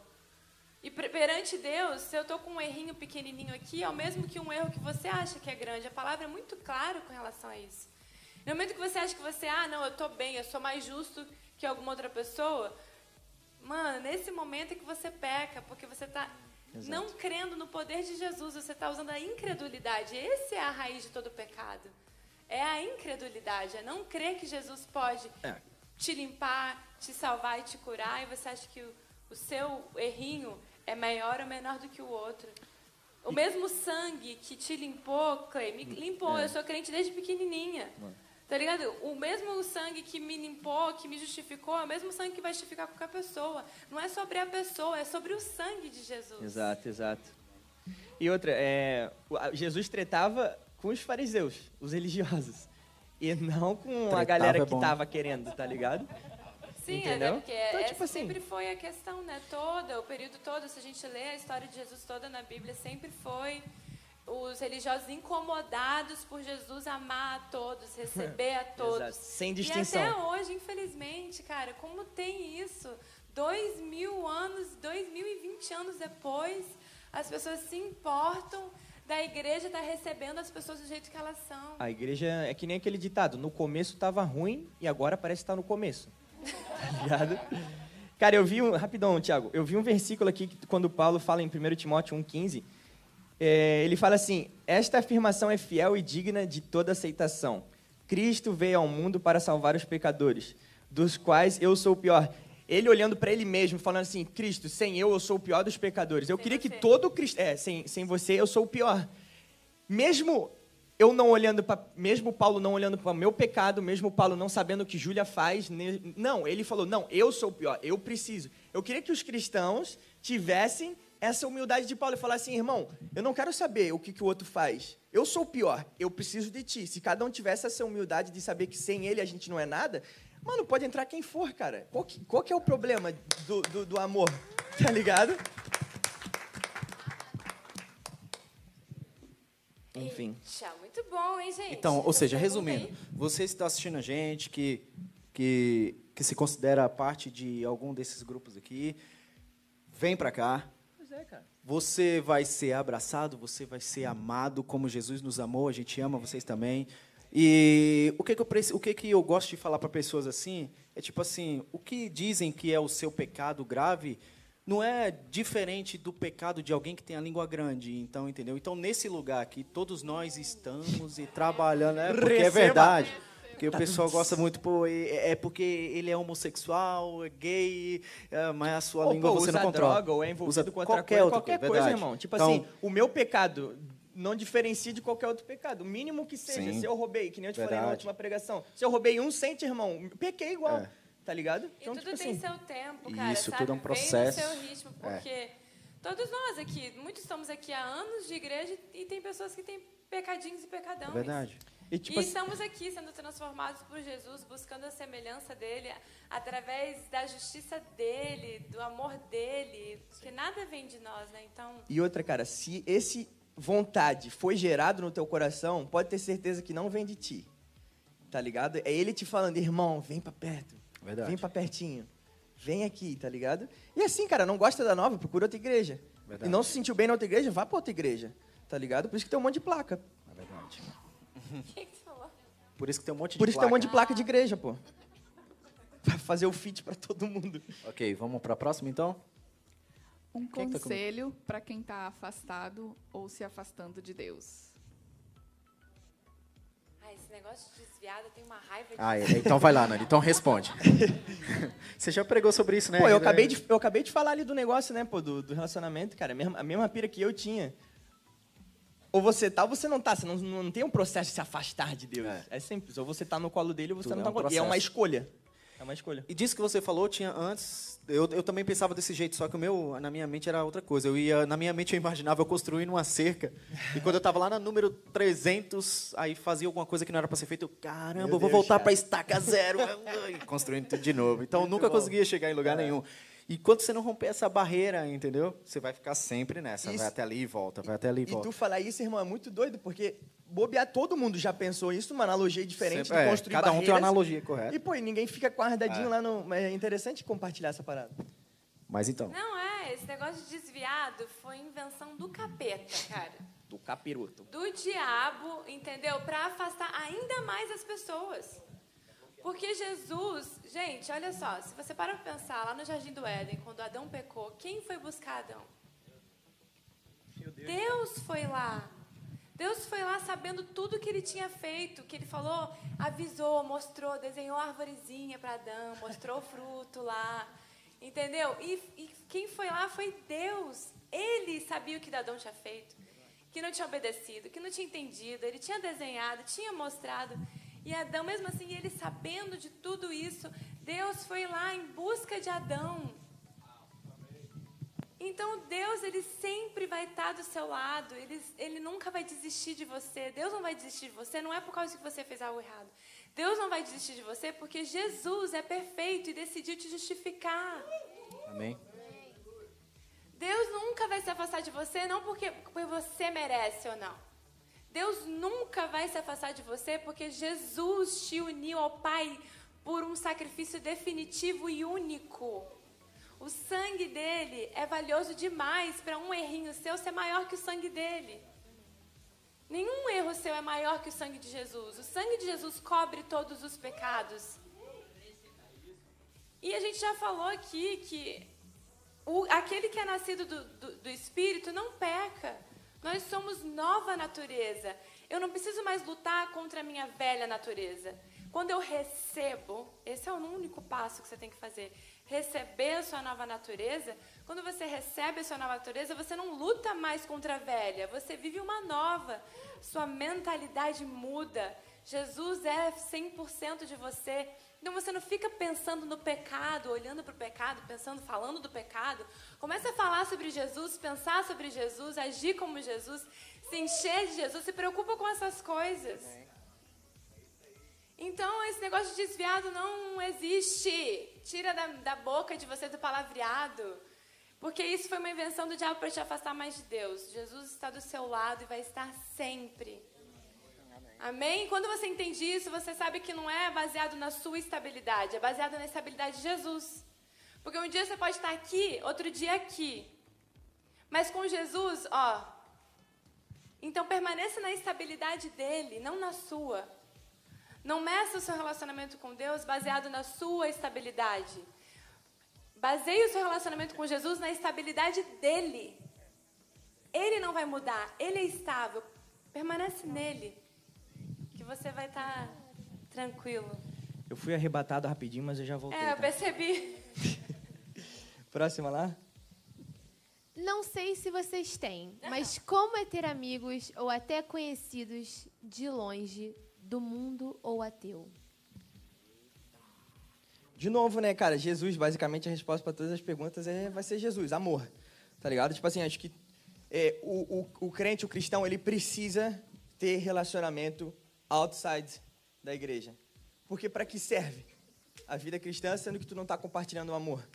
E per- perante Deus, se eu estou com um errinho pequenininho aqui, é o mesmo que um erro que você acha que é grande. A palavra é muito clara com relação a isso. No momento que você acha que você, ah, não, eu estou bem, eu sou mais justo que alguma outra pessoa, mano, nesse momento é que você peca, porque você está não crendo no poder de Jesus, você está usando a incredulidade. Essa é a raiz de todo pecado. É a incredulidade, é não crer que Jesus pode É. te limpar, te salvar e te curar, e você acha que o, o seu errinho é maior ou menor do que o outro. O mesmo sangue que te limpou, Clay, me limpou. É. Eu sou crente desde pequenininha. Tá ligado? O mesmo sangue que me limpou, que me justificou, é o mesmo sangue que vai justificar qualquer pessoa. Não é sobre a pessoa, é sobre o sangue de Jesus. Exato, exato. E outra, é, o- a- Jesus tretava com os fariseus, os religiosos. E não com a Tretava galera é que bom. tava querendo, tá ligado? Sim, Entendeu? é porque Então, essa tipo assim- sempre foi a questão, né? Toda, o período todo, se a gente lê a história de Jesus toda na Bíblia, sempre foi os religiosos incomodados por Jesus amar a todos, <laughs> receber a todos. Sem E distinção. até hoje, infelizmente, cara, como tem isso? Dois mil anos, dois mil e vinte anos depois, as pessoas se importam da igreja estar recebendo as pessoas do jeito que elas são. A igreja é que nem aquele ditado, no começo tava ruim e agora parece que tá no começo. <laughs> Tá ligado? Cara, eu vi um. Rapidão, Tiago. Eu vi um versículo aqui que, quando Paulo fala em 1 Timóteo 1,15. É, ele fala assim: Esta afirmação é fiel e digna de toda aceitação. Cristo veio ao mundo para salvar os pecadores, dos quais eu sou o pior. Ele olhando para ele mesmo, falando assim: Cristo, sem eu, eu sou o pior dos pecadores. Eu Sem queria que você. todo cristão. É, sem, sem você, eu sou o pior mesmo eu não olhando para mesmo Paulo não olhando para o meu pecado, mesmo Paulo não sabendo o que Júlia faz, ne- não, ele falou: "Não, eu sou o pior, eu preciso". Eu queria que os cristãos tivessem essa humildade de Paulo e falassem: "Irmão, eu não quero saber o que, que o outro faz. Eu sou o pior, eu preciso de ti". Se cada um tivesse essa humildade de saber que sem ele a gente não é nada, mano, pode entrar quem for, cara. Qual que, qual que é o problema do, do, do amor? <laughs> Tá ligado? Enfim. Tchau, muito bom, hein, gente? Então, ou seja, resumindo, você está assistindo a gente, que, que, que se considera parte de algum desses grupos aqui, vem para cá. É, cara. Você vai ser abraçado, você vai ser amado como Jesus nos amou, a gente ama vocês também. E o que, que eu, o que, que eu gosto de falar para pessoas assim é tipo assim: o que dizem que é o seu pecado grave não é diferente do pecado de alguém que tem a língua grande, então, entendeu? Então, nesse lugar aqui, todos nós estamos e trabalhando, é porque é verdade. Porque o pessoal gosta muito, pô, é é porque ele é homossexual, é gay, é, mas a sua Ou, língua pô, você não controla. droga ou é envolvido Usa com outra qualquer coisa, qualquer coisa, coisa, verdade. irmão. Tipo Então, assim, o meu pecado não diferencia de qualquer outro pecado. O mínimo que seja, Sim. se eu roubei, que nem eu te falei na Verdade. última pregação. Se eu roubei um cente, irmão, pequei igual. É. Tá ligado? E Então, tudo tipo tem assim, seu tempo, cara, Isso, sabe? tudo é um Vem processo. no seu ritmo, porque todos nós aqui, muitos estamos aqui há anos de igreja e tem pessoas que têm pecadinhos e pecadões. É verdade. E, E tipo assim, estamos aqui sendo transformados por Jesus, buscando a semelhança dele, através da justiça dele, do amor dele, porque nada vem de nós, né? Então, E outra, cara, se esse vontade foi gerado no teu coração, pode ter certeza que não vem de ti. Tá ligado? É ele te falando, irmão, vem pra perto. Verdade. Vem pra pertinho. Vem aqui, tá ligado? E assim, cara, não gosta da nova, procura outra igreja. Verdade. E não se sentiu bem na outra igreja, vá pra outra igreja. Tá ligado? Por isso que tem um monte de placa. É verdade. Por isso que tem um monte de Por isso que tem um placa. monte de placa de igreja, pô. <laughs> Pra fazer o fit pra todo mundo. Ok, vamos para a próxima então? Um Quem é que tá com- conselho para quem está afastado ou se afastando de Deus. Ah, esse negócio de desviado, eu tenho uma raiva de Ah, é, então vai lá, Nani. Então responde. <laughs> Você já pregou sobre isso, né? Pô, eu acabei, de, eu acabei de falar ali do negócio, né, pô, do, do relacionamento, cara. A mesma, a mesma pira que eu tinha. Ou você tá ou você não tá. Você não, não tem um processo de se afastar de Deus. É, simples. Ou você tá no colo dele ou você Tudo não é tá no colo. E é uma escolha. É uma escolha. E disso que você falou, tinha antes. Eu, eu também pensava desse jeito, só que o meu, na minha mente era outra coisa. Eu ia, na minha mente eu imaginava eu construindo uma cerca. E quando eu tava lá no número 300, aí fazia alguma coisa que não era para ser feita, eu, caramba, Meu eu vou Deus, voltar para estaca zero. <laughs> construindo tudo de novo. Então eu nunca bom. conseguia chegar em lugar nenhum. E quando você não romper essa barreira, entendeu? Você vai ficar sempre nessa. Isso. Vai até ali e volta, vai até ali e E volta. tu falar isso, irmão, é muito doido, porque bobear, todo mundo já pensou isso, uma analogia diferente Sempre- de é, construir cada um tem uma analogia correta. E, pô, e ninguém fica guardadinho É. lá no... É interessante compartilhar essa parada. Mas então. Não é, esse negócio de desviado foi invenção do capeta, cara. Do capiroto. Do diabo, entendeu? Pra afastar ainda mais as pessoas. Porque Jesus, gente, olha só, se você para pra pensar, lá no Jardim do Éden, quando Adão pecou, quem foi buscar Adão? Deus foi lá. Deus foi lá sabendo tudo que ele tinha feito, que ele falou, avisou, mostrou, desenhou a arvorezinha para Adão, mostrou o fruto lá, entendeu? E, e quem foi lá foi Deus. Ele sabia o que Adão tinha feito, que não tinha obedecido, que não tinha entendido. Ele tinha desenhado, tinha mostrado. E Adão, mesmo assim, ele sabendo de tudo isso, Deus foi lá em busca de Adão. Então Deus ele sempre vai estar do seu lado. Ele, ele nunca vai desistir de você. Deus não vai desistir de você. Não é por causa que você fez algo errado. Deus não vai desistir de você porque Jesus é perfeito e decidiu te justificar. Amém? Deus nunca vai se afastar de você não porque, porque você merece ou não. Deus nunca vai se afastar de você porque Jesus te uniu ao Pai por um sacrifício definitivo e único. O sangue dele é valioso demais para um errinho seu ser maior que o sangue dele. Nenhum erro seu é maior que o sangue de Jesus. O sangue de Jesus cobre todos os pecados. E a gente já falou aqui que o, aquele que é nascido do, do, do Espírito não peca. Nós somos nova natureza. Eu não preciso mais lutar contra a minha velha natureza. Quando eu recebo, esse é o único passo que você tem que fazer. Receber a sua nova natureza. Quando você recebe a sua nova natureza, você não luta mais contra a velha. Você vive uma nova. Sua mentalidade muda. Jesus é 100% de você. Então você não fica pensando no pecado, olhando para o pecado, pensando, falando do pecado. Começa a falar sobre Jesus, pensar sobre Jesus, agir como Jesus, se encher de Jesus, se preocupa com essas coisas. Então esse negócio de desviado não existe. Tira da, da boca de você do palavreado. Porque isso foi uma invenção do diabo para te afastar mais de Deus. Jesus está do seu lado e vai estar sempre. Amém? Quando você entende isso, você sabe que não é baseado na sua estabilidade, é baseado na estabilidade de Jesus. Porque um dia você pode estar aqui, outro dia aqui. Mas com Jesus, ó. Então permaneça na estabilidade dele, não na sua. Não meça o seu relacionamento com Deus baseado na sua estabilidade. Baseie o seu relacionamento com Jesus na estabilidade dele. Ele não vai mudar, ele é estável. Permanece nele que você vai estar tranquilo. Eu fui arrebatado rapidinho, mas eu já voltei. É, eu tá? percebi. <laughs> Próxima lá? Não sei se vocês têm, mas como é ter amigos ou até conhecidos de longe, do mundo ou ateu? De novo, né, cara? Jesus, basicamente, a resposta para todas as perguntas é, vai ser Jesus, amor. Tá ligado? Tipo assim, acho que é, o, o, o crente, o cristão, ele precisa ter relacionamento outside da igreja. Porque para que serve a vida cristã, sendo que tu não está compartilhando o amor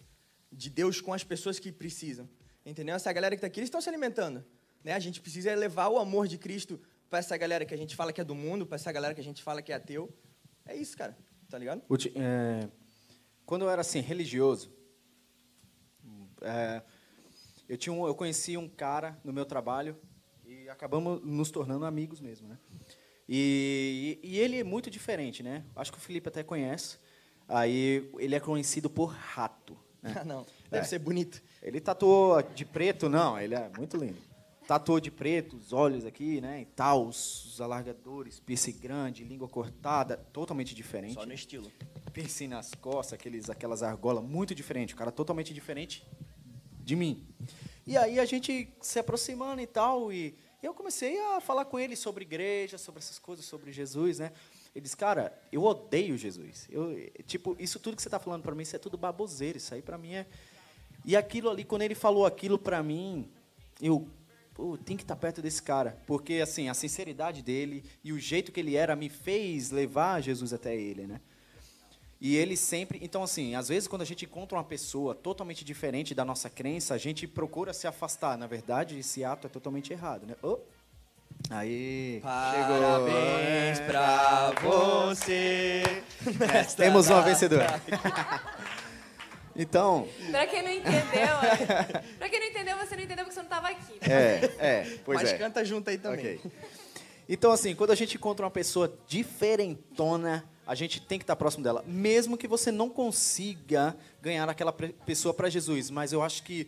de Deus com as pessoas que precisam? Entendeu? Essa galera que está aqui, eles estão se alimentando. Né? A gente precisa levar o amor de Cristo para essa galera que a gente fala que é do mundo, para essa galera que a gente fala que é ateu. É isso, cara. Tá ligado? É, quando eu era assim religioso, é, eu tinha um- eu conheci um cara no meu trabalho e acabamos nos tornando amigos mesmo, né? E, e, ele é muito diferente, né? Acho que o Felipe até conhece. Aí ele é conhecido por rato. né? Ah, <laughs> não. Deve É. ser bonito. Ele tatuou de preto, não, ele é muito lindo. Tatuou de preto, os olhos aqui, né, e tal, os, os alargadores, piercing grande, língua cortada, totalmente diferente. Só no estilo. Piercing nas costas, aqueles, aquelas argolas, muito diferente. O cara totalmente diferente de mim. E aí a gente se aproximando e tal, e eu comecei a falar com ele sobre igreja, sobre essas coisas, sobre Jesus, né? Ele disse, cara, eu odeio Jesus. Eu, tipo, isso tudo que você está falando para mim, isso é tudo baboseira. Isso aí para mim é... E aquilo ali, quando ele falou aquilo para mim, eu pô, tem que estar perto desse cara, porque assim, a sinceridade dele e o jeito que ele era me fez levar Jesus até ele, né? E ele sempre, então assim, às vezes quando a gente encontra uma pessoa totalmente diferente da nossa crença, a gente procura se afastar. Na verdade, esse ato é totalmente errado, né? Oh. Aí, Parabéns chegou. pra você. <laughs> Temos uma vencedora. Então, Pra quem não entendeu, é- pra quem não entendeu, você não entendeu porque você não tava aqui. é, é, pois Mas é. canta junto aí também. Ok. Então, assim, quando a gente encontra uma pessoa diferentona, a gente tem que estar próximo dela. Mesmo que você não consiga ganhar aquela pessoa para Jesus. Mas eu acho que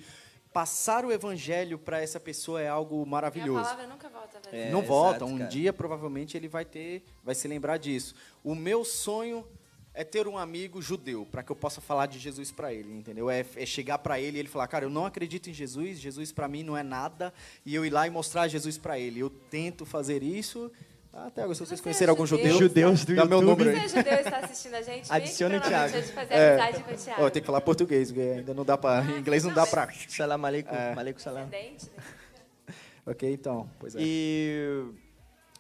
passar o evangelho para essa pessoa é algo maravilhoso. palavra nunca volta vazia. É, não volta. exato, Um cara. dia, provavelmente, ele vai ter, vai se lembrar disso. O meu sonho é ter um amigo judeu, para que eu possa falar de Jesus para ele, entendeu? É, é chegar para ele e ele falar, cara, eu não acredito em Jesus, Jesus para mim não é nada, e eu ir lá e mostrar Jesus para ele. Eu tento fazer isso. Até agora, se vocês Você conhecerem é algum judeu? judeu, Judeus do dá meu YouTube. número Se aí. você é judeu e está assistindo a gente, Adicione aqui o Thiago. noite fazer É. amizade com o Thiago. Ó, tem que falar português, porque ainda não dá para, em inglês não dá para. <laughs> Salam aleikum. É. Aleikum salam. Né? Ok, então, pois é. E,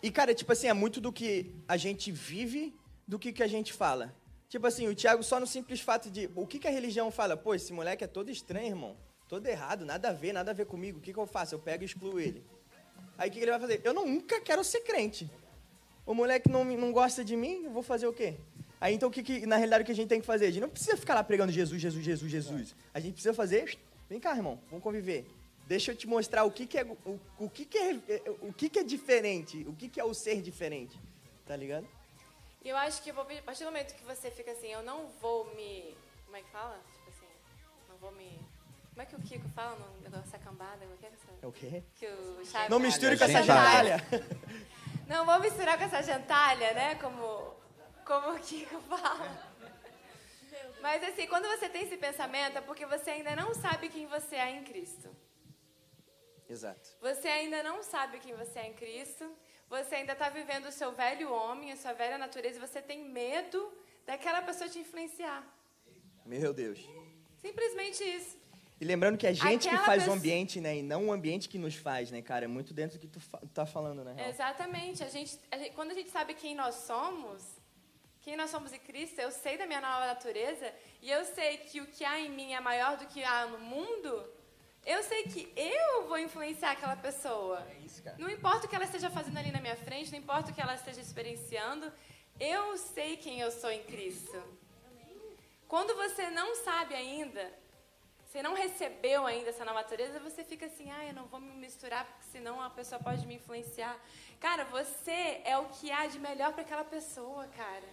e, cara, tipo assim, é muito do que a gente vive do que, que a gente fala. Tipo assim, o Thiago só no simples fato de... O que, que a religião fala? Pô, esse moleque é todo estranho, irmão. Todo errado, nada a ver, nada a ver comigo. O que, que eu faço? Eu pego e excluo ele. Aí o que, que ele vai fazer? Eu nunca quero ser crente. O moleque não, não gosta de mim, eu vou fazer o quê? Aí então, o que, que na realidade, o que a gente tem que fazer? A gente não precisa ficar lá pregando Jesus, Jesus, Jesus, Jesus. A gente precisa fazer... Vem cá, irmão, vamos conviver. Deixa eu te mostrar o que, que é o, o que, que é o que, que é diferente, o que, que é o ser diferente, tá ligado? E eu acho que eu vou, a partir do momento que você fica assim, eu não vou me. Como é que fala? Tipo assim, não vou me. Como é que o Kiko fala no negócio da cambada? Como é que é essa? É o quê? Que o Chaves Não misture com essa Gentalha. <laughs> Não vou misturar com essa gentalha, né? Como, como o Kiko fala. Mas assim, quando você tem esse pensamento, é porque você ainda não sabe quem você é em Cristo. Exato. Você ainda não sabe quem você é em Cristo. Você ainda está vivendo o seu velho homem, a sua velha natureza. E você tem medo daquela pessoa te influenciar. Meu Deus. Simplesmente isso. E lembrando que é a gente Aquela que faz pessoa- o ambiente, né? E não o ambiente que nos faz, né, cara? É muito dentro do que tu fa- tá falando, né? Exatamente. A gente, a gente- quando a gente sabe quem nós somos, quem nós somos em Cristo, eu sei da minha nova natureza e eu sei que o que há em mim é maior do que há no mundo. Eu sei que eu vou influenciar aquela pessoa. É isso, cara. Não importa o que ela esteja fazendo ali na minha frente, não importa o que ela esteja experienciando, eu sei quem eu sou em Cristo. Quando você não sabe ainda, você não recebeu ainda essa nova natureza, você fica assim, ah, eu não vou me misturar, porque senão a pessoa pode me influenciar. Cara, você é o que há de melhor para aquela pessoa, cara.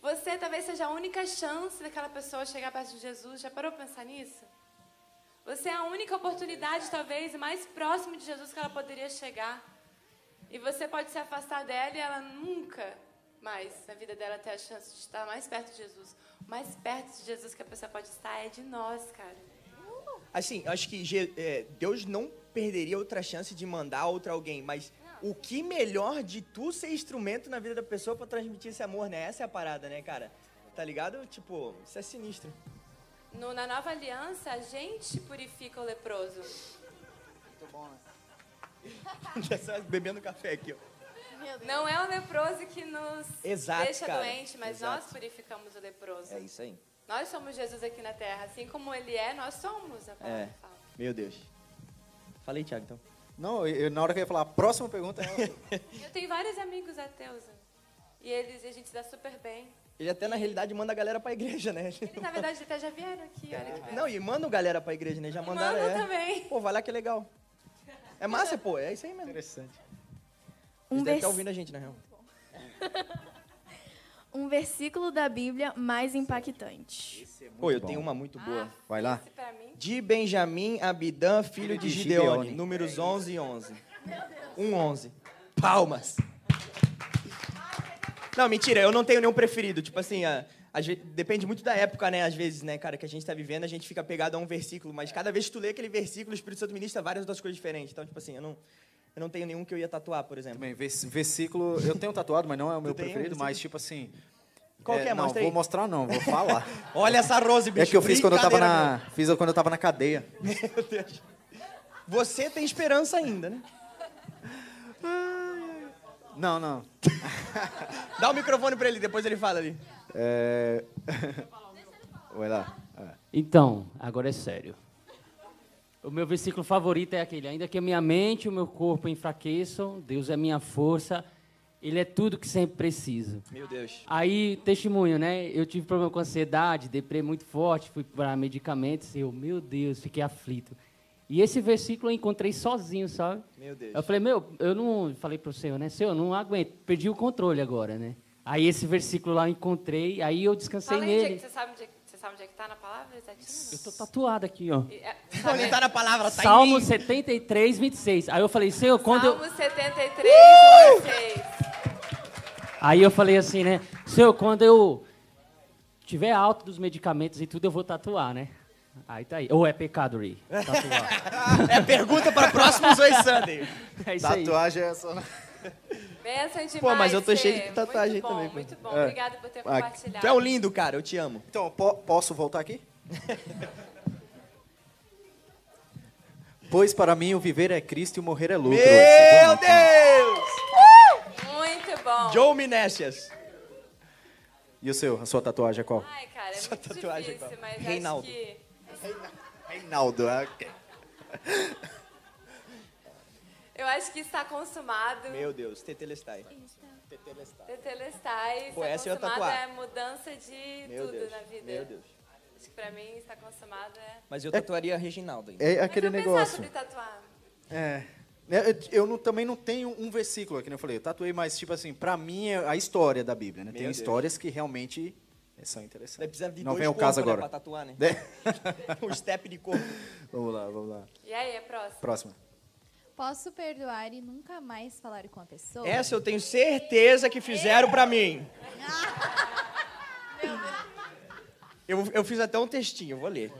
Você talvez seja a única chance daquela pessoa chegar perto de Jesus. Já parou para pensar nisso? Você é a única oportunidade, talvez, mais próximo de Jesus que ela poderia chegar. E você pode se afastar dela e ela nunca mais, na vida dela, ter a chance de estar mais perto de Jesus. Mais perto de Jesus que a pessoa pode estar é de nós, cara. Assim, eu acho que é, Deus não perderia outra chance de mandar outra alguém, mas o que melhor de tu ser instrumento na vida da pessoa pra transmitir esse amor, né? Essa é a parada, né, cara? Tá ligado? Tipo, isso é sinistro. No- na nova aliança, a gente purifica o leproso. <laughs> Já <laughs> só bebendo café aqui, ó. Não é o leproso que nos Exato, deixa cara. doente, mas Exato. nós purificamos o leproso. É isso aí. Nós somos Jesus aqui na terra. Assim como ele é, nós somos. A É. fala. Meu Deus. Falei, Thiago, então. Não, eu- na hora que eu ia falar, a próxima pergunta é... <laughs> Eu tenho vários amigos ateus. né? E eles, a gente se dá super bem. Ele até, na realidade, manda a galera pra igreja, né? Eles, na verdade, até já vieram aqui, olha que. Não, e mandam galera pra igreja, né? Já E mandaram. mandam é. também. Pô, vai lá que é legal. É massa, pô. É isso aí mesmo. Interessante. Um devem vers- estar ouvindo a gente, na real. <laughs> Um versículo da Bíblia mais impactante. Pô, eu bom. tenho uma muito boa. Vai lá. De Benjamim Abidã, filho de de Gideone. Gideone. Números 11 e 11. 1, 11. Palmas. Não, mentira, eu não tenho nenhum preferido. Tipo assim, a, ve- depende muito da época, né? Às vezes, né, cara, que a gente tá vivendo, a gente fica pegado a um versículo. Mas cada vez que tu lê aquele versículo, o Espírito Santo ministra várias outras coisas diferentes. Então, tipo assim, eu não, eu não tenho nenhum que eu ia tatuar, por exemplo. Também, vers- versículo, eu tenho tatuado, mas não é o meu um preferido, mas tipo assim... Qual que é? Não, Mostra vou mostrar não, vou falar. <laughs> Olha essa Rose, bicho. é que eu fiz quando eu tava na, fiz quando eu tava na cadeia. <laughs> Meu Deus. Você tem esperança ainda, né? Não, não. <laughs> Dá o microfone pra ele, depois ele fala ali. É... Vai lá. É. Então, agora é sério. O meu versículo favorito é aquele: ainda que a minha mente e o meu corpo enfraqueçam, Deus é minha força, Ele é tudo que sempre preciso. Meu Deus. Aí, testemunho, né? Eu tive problema com ansiedade, deprê muito forte, fui para medicamentos, e eu, meu Deus, fiquei aflito. E esse versículo eu encontrei sozinho, sabe? Meu Deus. Eu falei, meu, eu não. Falei pro Senhor, né? Senhor, eu não aguento, perdi o controle agora, né? Aí esse versículo lá eu encontrei, aí eu descansei Fala aí, nele. que você sabe onde é, você sabe onde é que tá na palavra? Eu tô tatuado aqui, ó. E, é, <laughs> Onde tá na palavra? Tá Salmo mim. 73, 26. Aí eu falei, Senhor, quando eu. Salmo 73, 26. Aí eu falei assim, né? Senhor, quando eu tiver alto dos medicamentos e tudo, eu vou tatuar, né? Aí tá aí. Ou é pecado, Ray? Tatuar. <laughs> É pergunta para próximos Oi Sunday. <laughs> É isso aí. Tatuagem é só... Benção demais. Pô, mas eu tô cheio de tatuagem muito bom, também, pô. Muito bom, É. obrigado por ter Ah, compartilhado. Tu é um lindo, cara. Eu te amo. Então, po- posso voltar aqui? pois para mim o viver é Cristo e o morrer é lucro. Meu Deus! Muito bom. Joe Minesias. E o seu? A sua tatuagem é qual? Ai, cara, é Sua muito tatuagem é difícil, qual? mas Reinaldo. acho que... Reinaldo. ok. Eu acho que está consumado. Meu Deus, Tetelestai. Tetelestai. Tetelestai, Pô, essa consumado tatuar. é mudança de Meu tudo Deus, na vida. meu Deus. Acho que pra mim está consumado é... Mas eu tatuaria Reginaldo ainda. É aquele Mas negócio. sobre tatuar. É. É, Eu, eu não- também não tenho um versículo aqui, né? Eu falei, eu tatuei, mas, tipo assim, pra mim é a história da Bíblia, né? Tem Deus. histórias que realmente são Vai interessantes. Não dois vem ao corpos, caso né, agora. pra tatuar, né? É. <laughs> <laughs> um step de corpo. Vamos lá, vamos lá. E aí, a próxima? Próxima. Posso perdoar e nunca mais falar com a pessoa? Essa eu tenho certeza que fizeram pra mim. Eu, eu fiz até um textinho, eu vou ler.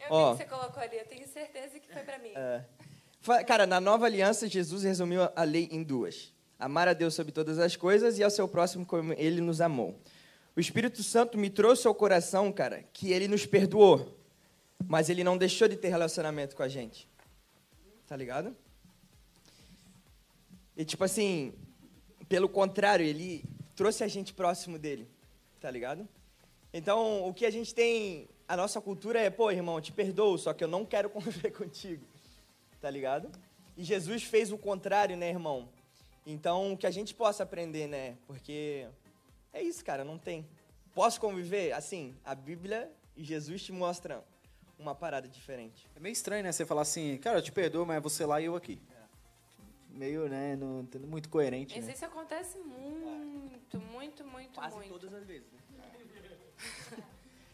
Eu Ó. vi que você colocou ali, eu tenho certeza que foi pra mim. É. Fa- Cara, na nova aliança, Jesus resumiu a lei em duas: amar a Deus sobre todas as coisas e ao seu próximo como ele nos amou. O Espírito Santo me trouxe ao coração, cara, que ele nos perdoou, mas ele não deixou de ter relacionamento com a gente. Tá ligado? E tipo assim, pelo contrário, ele trouxe a gente próximo dele, tá ligado? Então, o que a gente tem, a nossa cultura é, pô, irmão, te perdoo, só que eu não quero <laughs> conviver contigo tá ligado? E Jesus fez o contrário, né, irmão? Então, que a gente possa aprender, né? Porque é isso, cara, não tem. Posso conviver? Assim, a Bíblia e Jesus te mostram uma parada diferente. É meio estranho, né? Você falar assim, cara, eu te perdoo, mas é você lá e eu aqui. Meio, né? Não, muito coerente, Mas né? isso acontece muito, muito, muito, muito. as vezes. né? <laughs>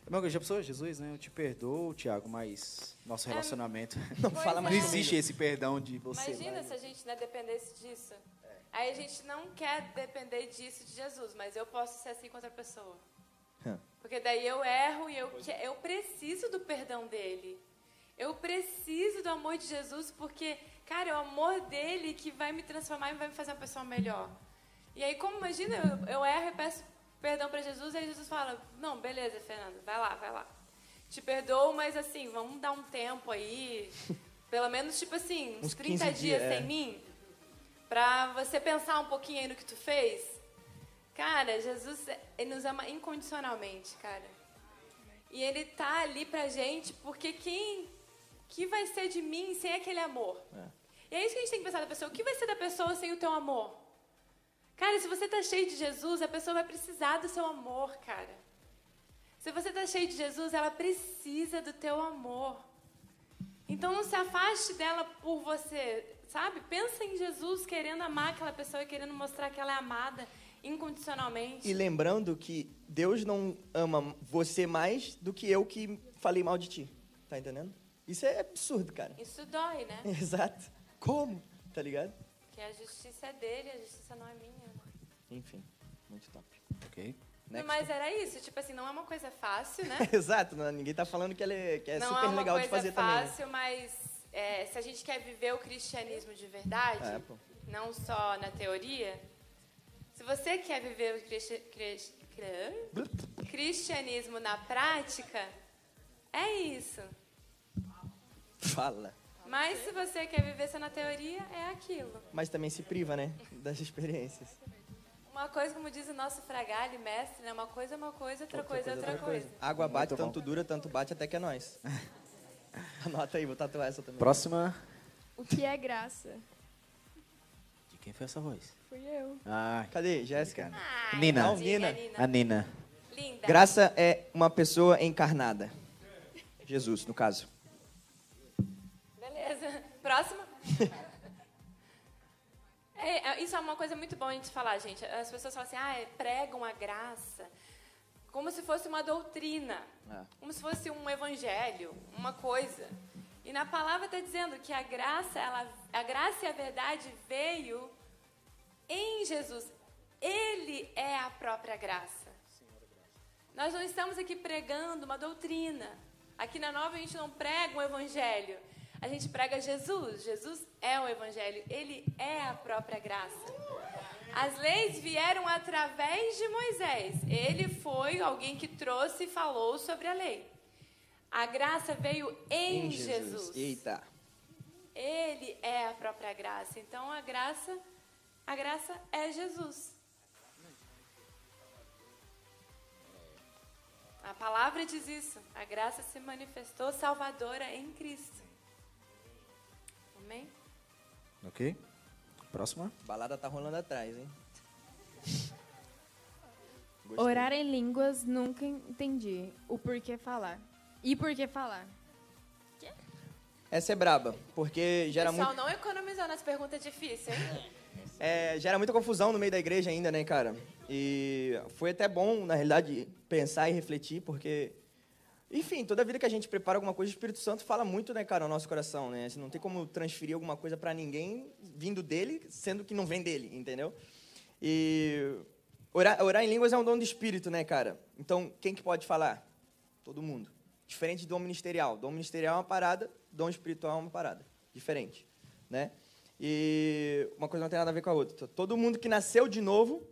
Meu, já pensou, Jesus, né? Eu te perdoo, Tiago, mas nosso É, relacionamento. <laughs> Não Pois fala é. mais Não comigo. existe esse perdão de você. Imagina se a gente né, dependesse disso. Aí a gente não quer depender disso de Jesus, mas eu posso ser assim com outra pessoa. Hã. Porque daí eu erro e eu, eu preciso do perdão dele. Eu preciso do amor de Jesus porque, cara, é o amor dele que vai me transformar e vai me fazer uma pessoa melhor. E aí, como imagina, eu, eu erro e peço perdão para Jesus, e aí Jesus fala: Não, beleza, Fernando, vai lá, vai lá. Te perdoo, mas assim, vamos dar um tempo aí. Pelo menos, tipo assim, uns, Uns 30 15 dias dias, é. sem mim. Pra você pensar um pouquinho aí no que tu fez. Cara, Jesus, ele nos ama incondicionalmente, cara. E ele tá ali pra gente porque quem que vai ser de mim sem aquele amor? E é isso que a gente tem que pensar da pessoa. O que vai ser da pessoa sem o teu amor? Cara, se você tá cheio de Jesus, a pessoa vai precisar do seu amor, cara. Se você tá cheio de Jesus, ela precisa do teu amor. Então não se afaste dela por você, sabe? Pensa em Jesus querendo amar aquela pessoa e querendo mostrar que ela é amada incondicionalmente. E lembrando que Deus não ama você mais do que eu que falei mal de ti. Tá entendendo? Isso é absurdo, cara. Isso dói, né? <laughs> Exato. Como? Tá ligado? Que a justiça é dele, a justiça não é minha. Enfim, muito top. Ok. Não, mas era isso, tipo assim, não é uma coisa fácil, né? <laughs> Exato, não- ninguém tá falando que, ela é, que é não super é uma legal coisa de fazer também. né? fácil, mas é, se a gente quer viver o cristianismo de verdade, É, não só na teoria, se você quer viver o cristi- cris- cri- cristianismo na prática, é isso. Fala. Mas se você quer viver só na teoria, é aquilo. Mas também se priva, né? Das experiências. Uma coisa, como diz o nosso fragalho, mestre, né? Uma coisa é uma coisa, outra, coisa é outra coisa. Água bate, Muito bom. tanto dura, tanto bate, até que é nós. <laughs> Anota aí, vou tatuar essa também. Próxima. O que é graça? De quem foi essa voz? Fui eu. Ah, Cadê? Jéssica? Ai, Nina. Não, Nina. a Nina. Linda. Graça é uma pessoa encarnada. Jesus, no caso. Beleza. Próxima. <laughs> É, é, isso é uma coisa muito boa a gente falar, gente. As pessoas falam assim, ah, é, pregam a graça. Como se fosse uma doutrina. É. Como se fosse um evangelho, uma coisa. E na palavra está dizendo que a graça, ela, a graça e a verdade veio em Jesus. Ele é a própria graça. Nós não estamos aqui pregando uma doutrina. Aqui na Nova a gente não prega um evangelho. A gente prega Jesus. Jesus é o evangelho. Ele é a própria graça. As leis vieram através de Moisés. Ele foi alguém que trouxe e falou sobre a lei. A graça veio em, Jesus. Eita. Ele é a própria graça. Então a graça, a graça é Jesus. A palavra diz isso. A graça se manifestou salvadora em Cristo. Amém? Ok. Próxima. Balada tá rolando atrás, hein? Gostei. <laughs> Orar em línguas, nunca entendi. O porquê falar. E por que falar? Essa é braba, porque gera Pessoal, muito, não economizou nas perguntas difíceis, hein? <laughs> é, gera muita confusão no meio da igreja ainda, né, cara? E foi até bom, na realidade, pensar e refletir, porque, enfim, toda vida que a gente prepara alguma coisa, o Espírito Santo fala muito, né, cara, no nosso coração, né? Não tem como transferir alguma coisa para ninguém vindo dele, sendo que não vem dele, entendeu? E orar, orar em línguas é um dom do Espírito, né, cara? Então, quem que pode falar? Todo mundo. Diferente do dom ministerial. Dom ministerial é uma parada, dom espiritual é uma parada. Diferente, né? E uma coisa não tem nada a ver com a outra. Todo mundo que nasceu de novo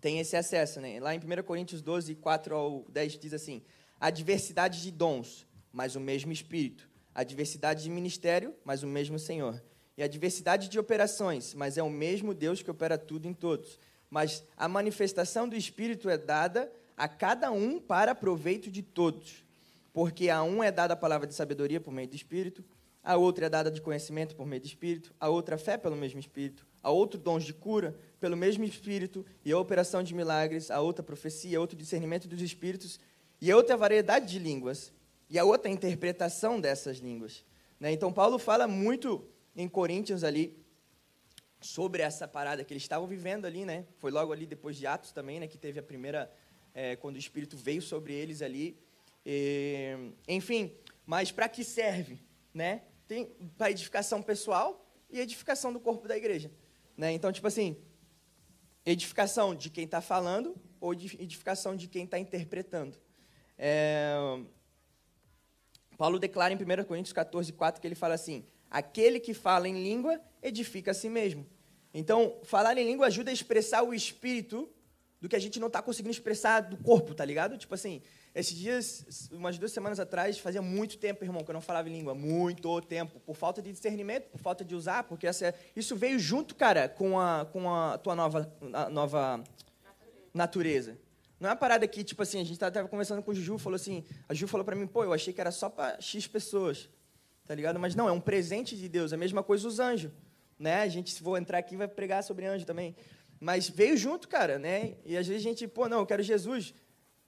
tem esse acesso, né? Lá em 1 Coríntios 12, 4 ao 10 diz assim: a diversidade de dons, mas o mesmo Espírito. A diversidade de ministério, mas o mesmo Senhor. E a diversidade de operações, mas é o mesmo Deus que opera tudo em todos. Mas a manifestação do Espírito é dada a cada um para proveito de todos. Porque a um é dada a palavra de sabedoria por meio do Espírito, a outra é dada de conhecimento por meio do Espírito, a outra a fé pelo mesmo Espírito, a outro dons de cura pelo mesmo Espírito, e a operação de milagres, a outra profecia, a outro discernimento dos Espíritos, e a outra variedade de línguas, e a outra interpretação dessas línguas. Né? Então, Paulo fala muito em Coríntios ali sobre essa parada que eles estavam vivendo ali, né? Foi logo ali depois de Atos também, né? Que teve a primeira, é, quando o Espírito veio sobre eles ali. E, enfim, mas para que serve, né? Tem para edificação pessoal e edificação do corpo da igreja, né? Então, tipo assim, edificação de quem está falando ou de- edificação de quem está interpretando. É, Paulo declara em 1 Coríntios 14, 4 que ele fala assim: aquele que fala em língua edifica a si mesmo. Então, falar em língua ajuda a expressar o espírito do que a gente não está conseguindo expressar do corpo, tá ligado? Tipo assim, esses dias, umas duas semanas atrás, fazia muito tempo, irmão, que eu não falava em língua. Muito tempo. Por falta de discernimento, por falta de usar, porque essa, isso veio junto, cara, com a, com a tua nova, a nova natureza. Não é uma parada que, tipo assim, a gente estava conversando com o Juju, falou assim, a Juju falou para mim, pô, eu achei que era só para X pessoas, tá ligado? Mas não, é um presente de Deus, é a mesma coisa os anjos, né? A gente, se for entrar aqui, vai pregar sobre anjo também. Mas veio junto, cara, né? E às vezes a gente, pô, não, eu quero Jesus.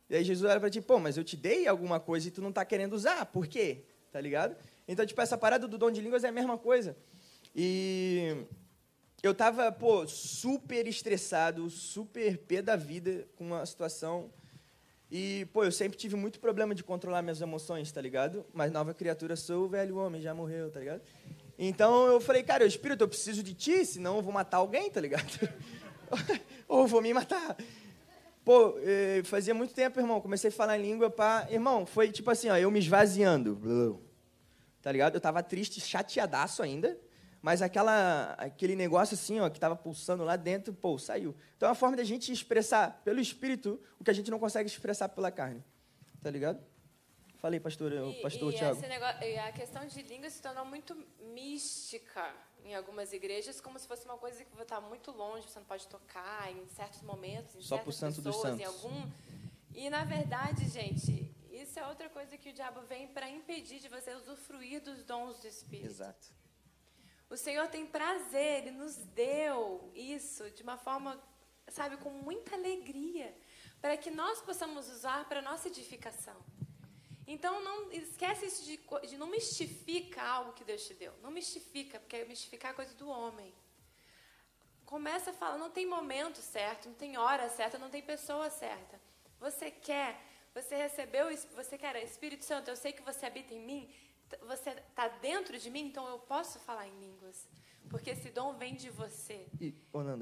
E aí Jesus olha para ti, pô, mas eu te dei alguma coisa e tu não tá querendo usar, por quê? Tá ligado? Então, tipo, essa parada do dom de línguas é a mesma coisa. E eu tava, pô, super estressado, super pé da vida com uma situação. E, pô, eu sempre tive muito problema de controlar minhas emoções, tá ligado? Mas nova criatura sou, o velho homem já morreu, tá ligado? Então eu falei, cara, Espírito, eu preciso de ti, senão eu vou matar alguém, tá ligado? <laughs> <laughs> Ou vou me matar. Pô, eh, fazia muito tempo, irmão, comecei a falar em língua, pá. Irmão, foi tipo assim, ó, eu me esvaziando. Tá ligado? Eu tava triste, chateadaço ainda, mas aquela, aquele negócio assim, ó, que tava pulsando lá dentro, pô, saiu. Então é uma forma de a gente expressar pelo Espírito o que a gente não consegue expressar pela carne. Tá ligado? Falei, pastor, o pastor e Tiago. negócio- e a questão de língua se tornou muito mística em algumas igrejas, como se fosse uma coisa que está muito longe, você não pode tocar em certos momentos, em Só certas santo dos pessoas, em santos. algum. E na verdade, gente, isso é outra coisa que o diabo vem para impedir de você usufruir dos dons do Espírito. Exato. O Senhor tem prazer, Ele nos deu isso de uma forma, sabe, com muita alegria, para que nós possamos usar para nossa edificação. Então, não esquece isso de, de não mistifica algo que Deus te deu. Não mistifica, porque mistificar é coisa do homem. Começa a falar, não tem momento certo, não tem hora certa, não tem pessoa certa. Você quer, você recebeu, você quer, Espírito Santo, eu sei que você habita em mim, você está dentro de mim, então eu posso falar em línguas. Porque esse dom vem de você. E,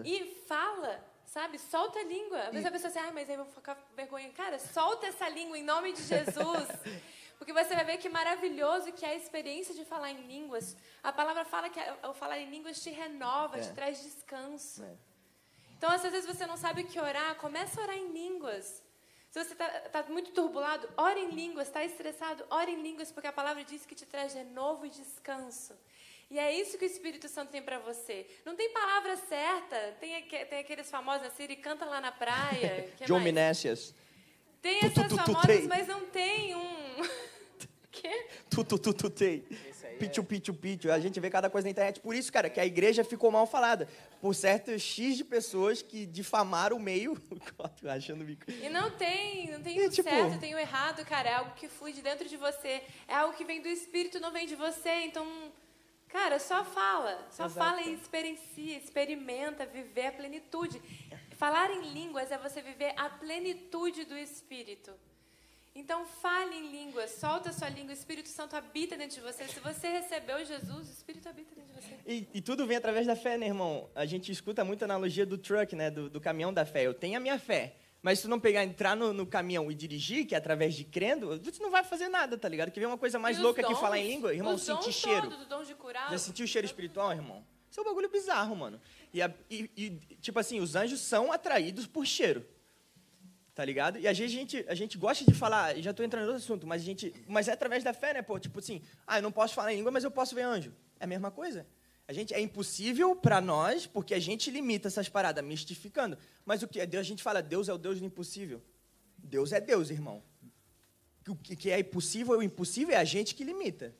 E fala, sabe? Solta a língua. Às vezes a pessoa assim, ai, mas aí eu vou ficar com vergonha. Cara, solta essa língua em nome de Jesus. <laughs> Porque você vai ver que maravilhoso que é a experiência de falar em línguas. A palavra fala que o falar em línguas te renova, É. te traz descanso. É. Então, às vezes você não sabe o que orar, começa a orar em línguas. Se você está muito turbulado, ore em línguas. Está estressado, ore em línguas, porque a palavra diz que te traz renovo e descanso. E é isso que o Espírito Santo tem para você. Não tem palavra certa. Tem, tem aqueles famosos, a Siri canta lá na praia. <laughs> Que John mais? Tem essas tu, tu, famosas, tem. mas não tem um... <laughs> Quê? Tu, tu, tu, tu, tei. Pichu, pichu, pichu. A gente vê cada coisa na internet. Por isso, cara, que a igreja ficou mal falada. Por certo X de pessoas que difamaram o meio. <laughs> achando bico. E não tem, não tem o tipo- certo, tem o errado, cara. É algo que flui de dentro de você. É algo que vem do Espírito, não vem de você. Então, cara, só fala. Só Exato. fala e experiencia, experimenta viver a plenitude. Falar em línguas é você viver a plenitude do Espírito. Então, fale em línguas, solta a sua língua, o Espírito Santo habita dentro de você. Se você recebeu Jesus, o Espírito habita dentro de você. E, e tudo vem através da fé, né, irmão? A gente escuta muito a analogia do truck, né? Do, do caminhão da fé. Eu tenho a minha fé. Mas se tu não pegar, entrar no, no caminhão e dirigir, que é através de crendo, tu não vai fazer nada, tá ligado? Que vem uma coisa mais louca que falar em língua. Irmão, sentir cheiro. todos, curar. Já sentiu o cheiro espiritual, irmão? Isso é um bagulho bizarro, mano. E, a- e- e, tipo assim, os anjos são atraídos por cheiro. Tá ligado? E às vezes a gente, a gente gosta de falar, já tô entrando no outro assunto, mas a gente. Mas é através da fé, né, pô? Tipo assim, ah, eu não posso falar em língua, mas eu posso ver anjo. É a mesma coisa. A gente é impossível para nós, porque a gente limita essas paradas, mistificando. Mas o que é Deus? A gente fala, Deus é o Deus do impossível. Deus é Deus, irmão. O que é impossível ou impossível é a gente que limita.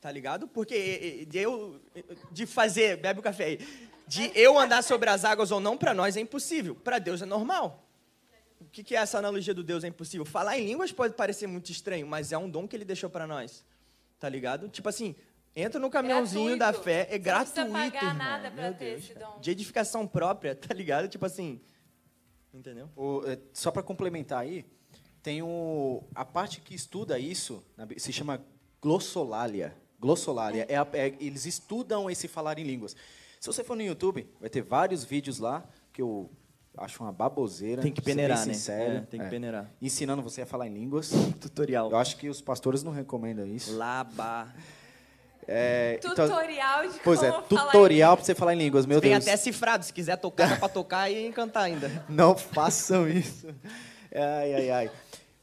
Tá ligado? Porque eu de fazer, bebe o café aí, de eu andar sobre as águas ou não, para nós é impossível. Para Deus é normal. O que, que é essa analogia do Deus é impossível? Falar em línguas pode parecer muito estranho, mas é um dom que ele deixou para nós. Tá ligado? Tipo assim, entra no caminhãozinho da Gratuito. fé, é Você não gratuito, precisa pagar irmão. nada pra Meu ter Deus. esse dom. De edificação própria, tá ligado? Tipo assim, entendeu? O- é, só para complementar aí, tem o, a parte que estuda isso, se chama glossolalia. Glossolalia. É é- eles estudam esse falar em línguas. Se você for no YouTube, vai ter vários vídeos lá que eu acho uma baboseira. Tem que pra ser bem peneirar, né? sincero. É, tem que peneirar. Ensinando você a falar em línguas. <laughs> Tutorial. Eu acho que os pastores não recomendam isso. Laba. É, então- Tutorial de Pois é, como falar tutorial para você falar em línguas. Meu Vem Deus. até cifrado, se quiser tocar, dá pra tocar e cantar ainda. <laughs> Não façam isso. Ai, ai, ai.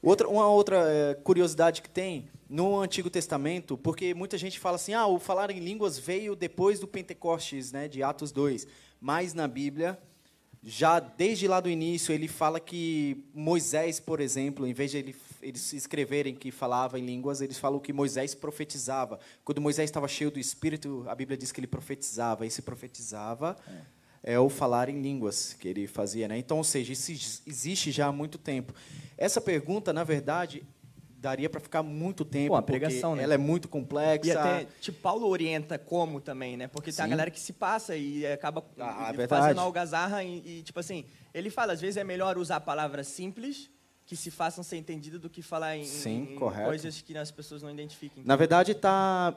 Outra, uma outra eh, curiosidade que tem no Antigo Testamento, porque muita gente fala assim, ah, o falar em línguas veio depois do Pentecostes, né, de Atos 2. Mas na Bíblia, já desde lá do início, ele fala que Moisés, por exemplo, em vez de ele- eles escreverem que falava em línguas, eles falam que Moisés profetizava. Quando Moisés estava cheio do Espírito, a Bíblia diz que ele profetizava. E se profetizava é o falar em línguas que ele fazia, né? Então, ou seja, isso existe já há muito tempo. Essa pergunta, na verdade, daria para ficar muito tempo, Pô, a pregação, né? ela é muito complexa. E até, tipo, Paulo orienta como também, né? Porque tem a Sim. galera que se passa e acaba Ah, fazendo verdade. algazarra e, e, tipo assim, ele fala, às vezes é melhor usar palavras simples que se façam ser entendidas do que falar em, Sim, em coisas que as pessoas não identifiquem. Na verdade, tá,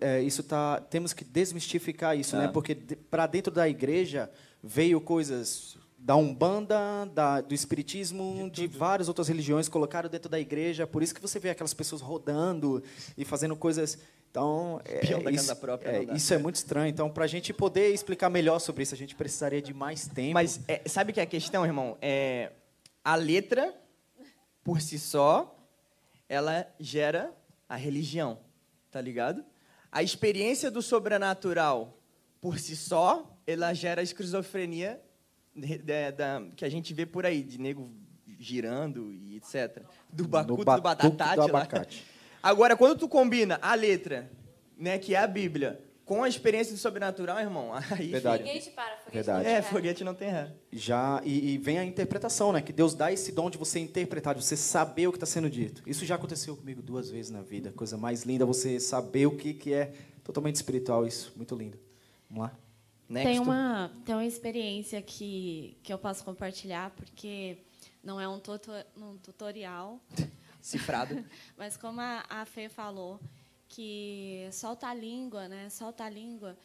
é, isso tá, temos que desmistificar isso, É. né? Porque para dentro da igreja veio coisas da umbanda, da, do espiritismo, de, várias outras religiões colocaram dentro da igreja. Por isso que você vê aquelas pessoas rodando e fazendo coisas. Então, é, isso, própria, é, isso é muito estranho. Então, para a gente poder explicar melhor sobre isso, a gente precisaria de mais tempo. Mas é, sabe que é a questão, irmão? É, a letra, por si só, ela gera a religião, tá ligado? A experiência do sobrenatural, por si só, ela gera a esquizofrenia de- de- da- que a gente vê por aí, de nego girando e etc. Do bacuto, do batatate do lá. abacate. Agora, quando tu combina a letra, né, que é a Bíblia, com a experiência do sobrenatural, irmão, <laughs> aí... Verdade. Ninguém te para, foguete Verdade. É, foguete não tem ré. Já e, e vem a interpretação, né? Que Deus dá esse dom de você interpretar, de você saber o que está sendo dito. Isso já aconteceu comigo duas vezes na vida. Coisa mais linda, você saber o que que é totalmente espiritual. Isso, muito lindo. Vamos lá. Tem uma, tem uma experiência que, que eu posso compartilhar, porque não é um, tuto, um tutorial, <laughs> Cifrado. mas como a, a Fê falou, que solta a língua, né? Solta a língua.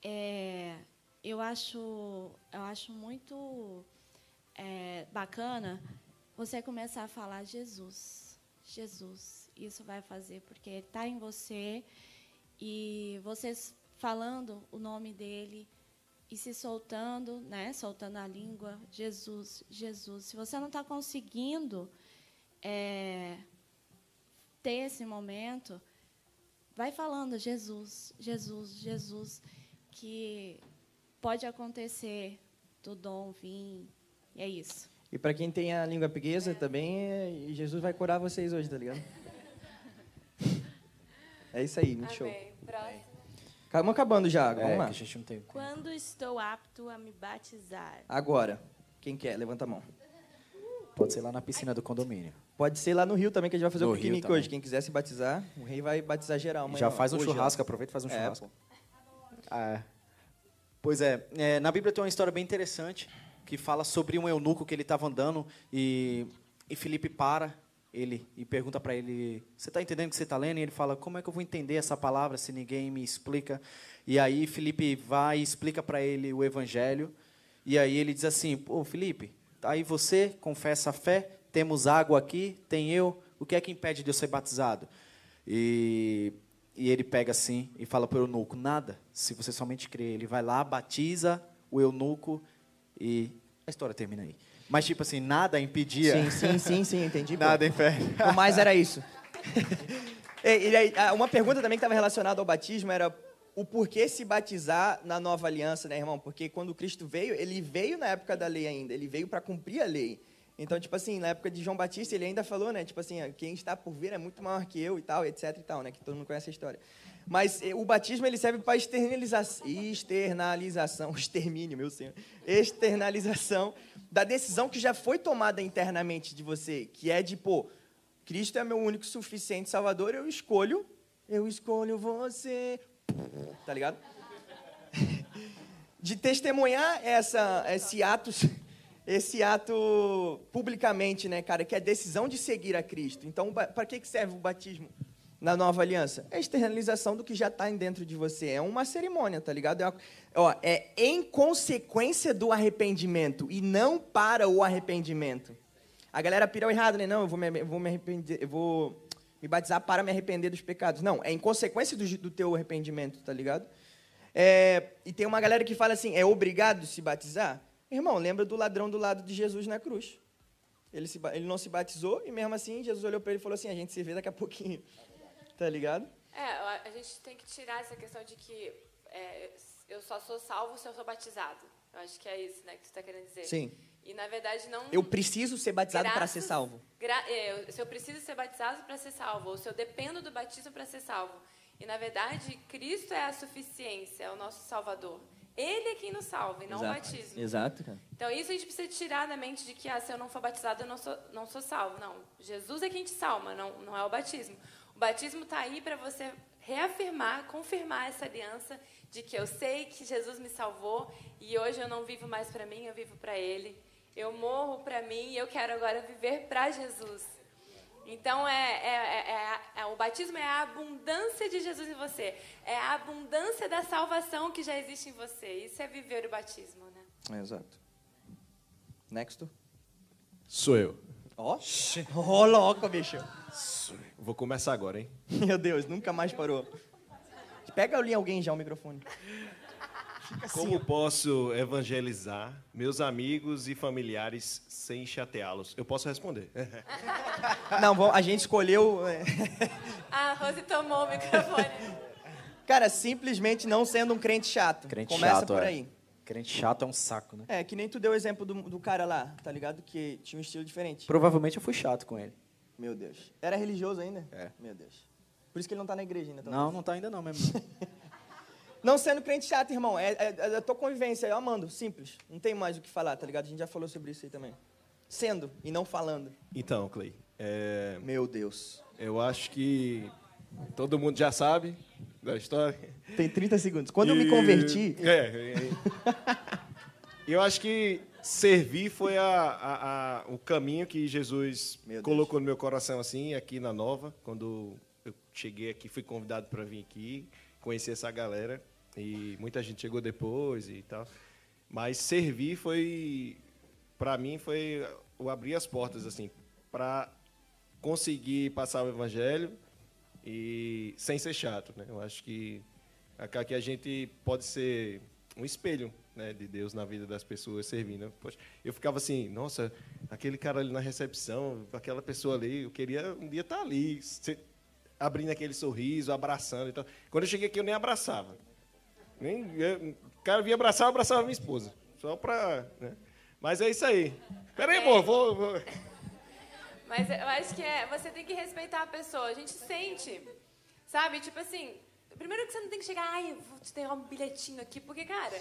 É, eu acho, eu acho muito é, bacana você começar a falar Jesus, Jesus. Isso vai fazer porque está em você e vocês falando o nome dele e se soltando, né? Soltando a língua, Jesus, Jesus. Se você não está conseguindo é, ter esse momento, vai falando Jesus, Jesus, Jesus, que pode acontecer do dom vir. E é isso. E pra quem tem a língua preguiça também, é- Jesus vai curar vocês hoje, tá ligado? <laughs> É isso aí, muito show. Amém. Próximo. Vamos acabando já, É, vamos lá. que a gente não tem. Quando estou apto a me batizar? Agora, quem quer? Levanta a mão. Pode ser lá na piscina do condomínio. Pode ser lá no Rio também, que a gente vai fazer No um piquenique hoje. Quem quiser se batizar, o rei vai batizar geral. amanhã, Já faz um Hoje, ó. churrasco, aproveita e faz um É, churrasco. Ah, pois é, é, na Bíblia tem uma história bem interessante que fala sobre um eunuco que ele estava andando e, e Felipe para ele e pergunta para ele: Você está entendendo o que você está lendo? E ele fala: Como é que eu vou entender essa palavra se ninguém me explica? E aí Felipe vai e explica para ele o Evangelho. E aí ele diz assim: Pô, Felipe, aí você confessa a fé, temos água aqui, tem eu, o que é que impede de eu ser batizado? E, e ele pega assim e fala para o eunuco: Nada, se você somente crê. Ele vai lá, batiza o eunuco e a história termina aí. Mas, tipo assim, nada impedia. Sim, sim, sim, sim, entendi. <laughs> Nada impede. O mais era isso. <laughs> Aí, ah, uma pergunta também que estava relacionada ao batismo era o porquê se batizar na nova aliança, né, irmão? Porque quando Cristo veio, ele veio na época da lei ainda, ele veio para cumprir a lei. Então, tipo assim, na época de João Batista, ele ainda falou, né, tipo assim, ah, quem está por vir é muito maior que eu e tal, etc e tal, né, que todo mundo conhece a história. Mas eh, o batismo ele serve para externalização, externalização, <laughs> extermínio, meu senhor, externalização da decisão que já foi tomada internamente de você, que é de, pô, Cristo é meu único suficiente Salvador, eu escolho, eu escolho você, tá ligado? <laughs> De testemunhar essa, esse ato, esse ato publicamente, né, cara, que é a decisão de seguir a Cristo. Então, para que serve o batismo na nova aliança? É a externalização do que já está dentro de você. É uma cerimônia, tá ligado? É, uma- ó, é em consequência do arrependimento e não para o arrependimento. A galera pirou errado, né? Não, eu vou me, vou me arrepender, eu vou me batizar para me arrepender dos pecados. Não, é em consequência do, do teu arrependimento, tá ligado? É, e tem uma galera que fala assim, é obrigado se batizar? Irmão, lembra do ladrão do lado de Jesus na cruz. Ele, se ele não se batizou e mesmo assim Jesus olhou para ele e falou assim, a gente se vê daqui a pouquinho. <laughs> Tá ligado? É, a gente tem que tirar essa questão de que é, eu só sou salvo se eu sou batizado. Eu acho que é isso, né, que você está querendo dizer. Sim. E na verdade não. Eu preciso ser batizado para ser salvo. Gra- é, se eu preciso ser batizado para ser salvo, ou se eu dependo do batismo para ser salvo. E na verdade, Cristo é a suficiência, é o nosso Salvador. Ele é quem nos salva, e não o Exato. batismo. Exato, cara. Então, isso a gente precisa tirar da mente de que ah, se eu não for batizado, eu não sou, não sou salvo. Não, Jesus é quem te salva, não, não é o batismo. O batismo está aí para você reafirmar, confirmar essa aliança de que eu sei que Jesus me salvou e hoje eu não vivo mais para mim, eu vivo para Ele. Eu morro para mim e eu quero agora viver para Jesus. Então, é, é, é- é- é- o batismo é a abundância de Jesus em você. É a abundância da salvação que já existe em você. Isso é viver o batismo, né? Exato. Next. Sou eu. Ó, ó, louco, bicho. Vou começar agora, hein? Meu Deus, nunca mais parou. Pega ali alguém já o microfone. Fica assim, Como posso evangelizar meus amigos e familiares sem chateá-los? Eu posso responder. <laughs> Não, vamos- a gente escolheu. é, <laughs> A Rose tomou o microfone. Cara, simplesmente não sendo um crente chato. Crente Começa chato, por é. aí. Crente chato é um saco, né? É, que nem tu deu o exemplo do, do cara lá, tá ligado? Que tinha um estilo diferente. Provavelmente eu fui chato com ele. Meu Deus. Era religioso ainda? É. Meu Deus. Por isso que ele não tá na igreja ainda. talvez. Não, não tá ainda não mesmo. <laughs> Não sendo crente chato, irmão. É, é, é a tua convivência, eu amando. Simples. Não tem mais o que falar, tá ligado? A gente já falou sobre isso aí também. Sendo e não falando. Então, Clay. é, Meu Deus. Eu acho que todo mundo já sabe da história. Tem 30 segundos. Quando eu me E- converti. É. é. Eu acho que servir foi a, a- a- o caminho que Jesus colocou no meu coração, assim, aqui na Nova, quando eu cheguei aqui, fui convidado para vir aqui, conhecer essa galera. E muita gente chegou depois e tal. Mas servir foi, para mim, foi o abrir as portas, assim, para conseguir passar o evangelho e sem ser chato, né? Eu acho que acá que a gente pode ser um espelho, né, de Deus na vida das pessoas servindo. Poxa, eu ficava assim, nossa, aquele cara ali na recepção, aquela pessoa ali, eu queria um dia estar ali, se- abrindo aquele sorriso, abraçando e tal. Quando eu cheguei aqui eu nem abraçava. Nem, eu- o cara vinha abraçar, eu abraçava a minha esposa. Só pra. Né? Mas é isso aí. Peraí, amor, vou- vou... Mas eu acho que é, você tem que respeitar a pessoa. A gente sente, sabe? Tipo assim, primeiro que você não tem que chegar, ai, vou te dar um bilhetinho aqui, porque, cara,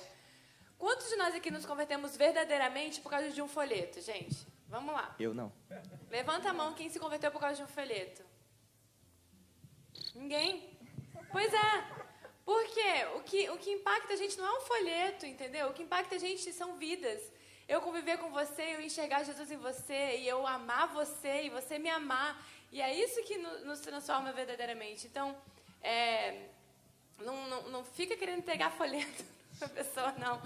quantos de nós aqui nos convertemos verdadeiramente por causa de um folheto, gente? Vamos lá. Eu não. Levanta a mão quem se converteu por causa de um folheto. Ninguém? Pois é. Por quê? O que, o que impacta a gente não é um folheto, entendeu? O que impacta a gente são vidas. Eu conviver com você, eu enxergar Jesus em você, e eu amar você, e você me amar. E é isso que no- nos transforma verdadeiramente. Então, é, não, não, não fica querendo entregar folheto <laughs> pra pessoa, não.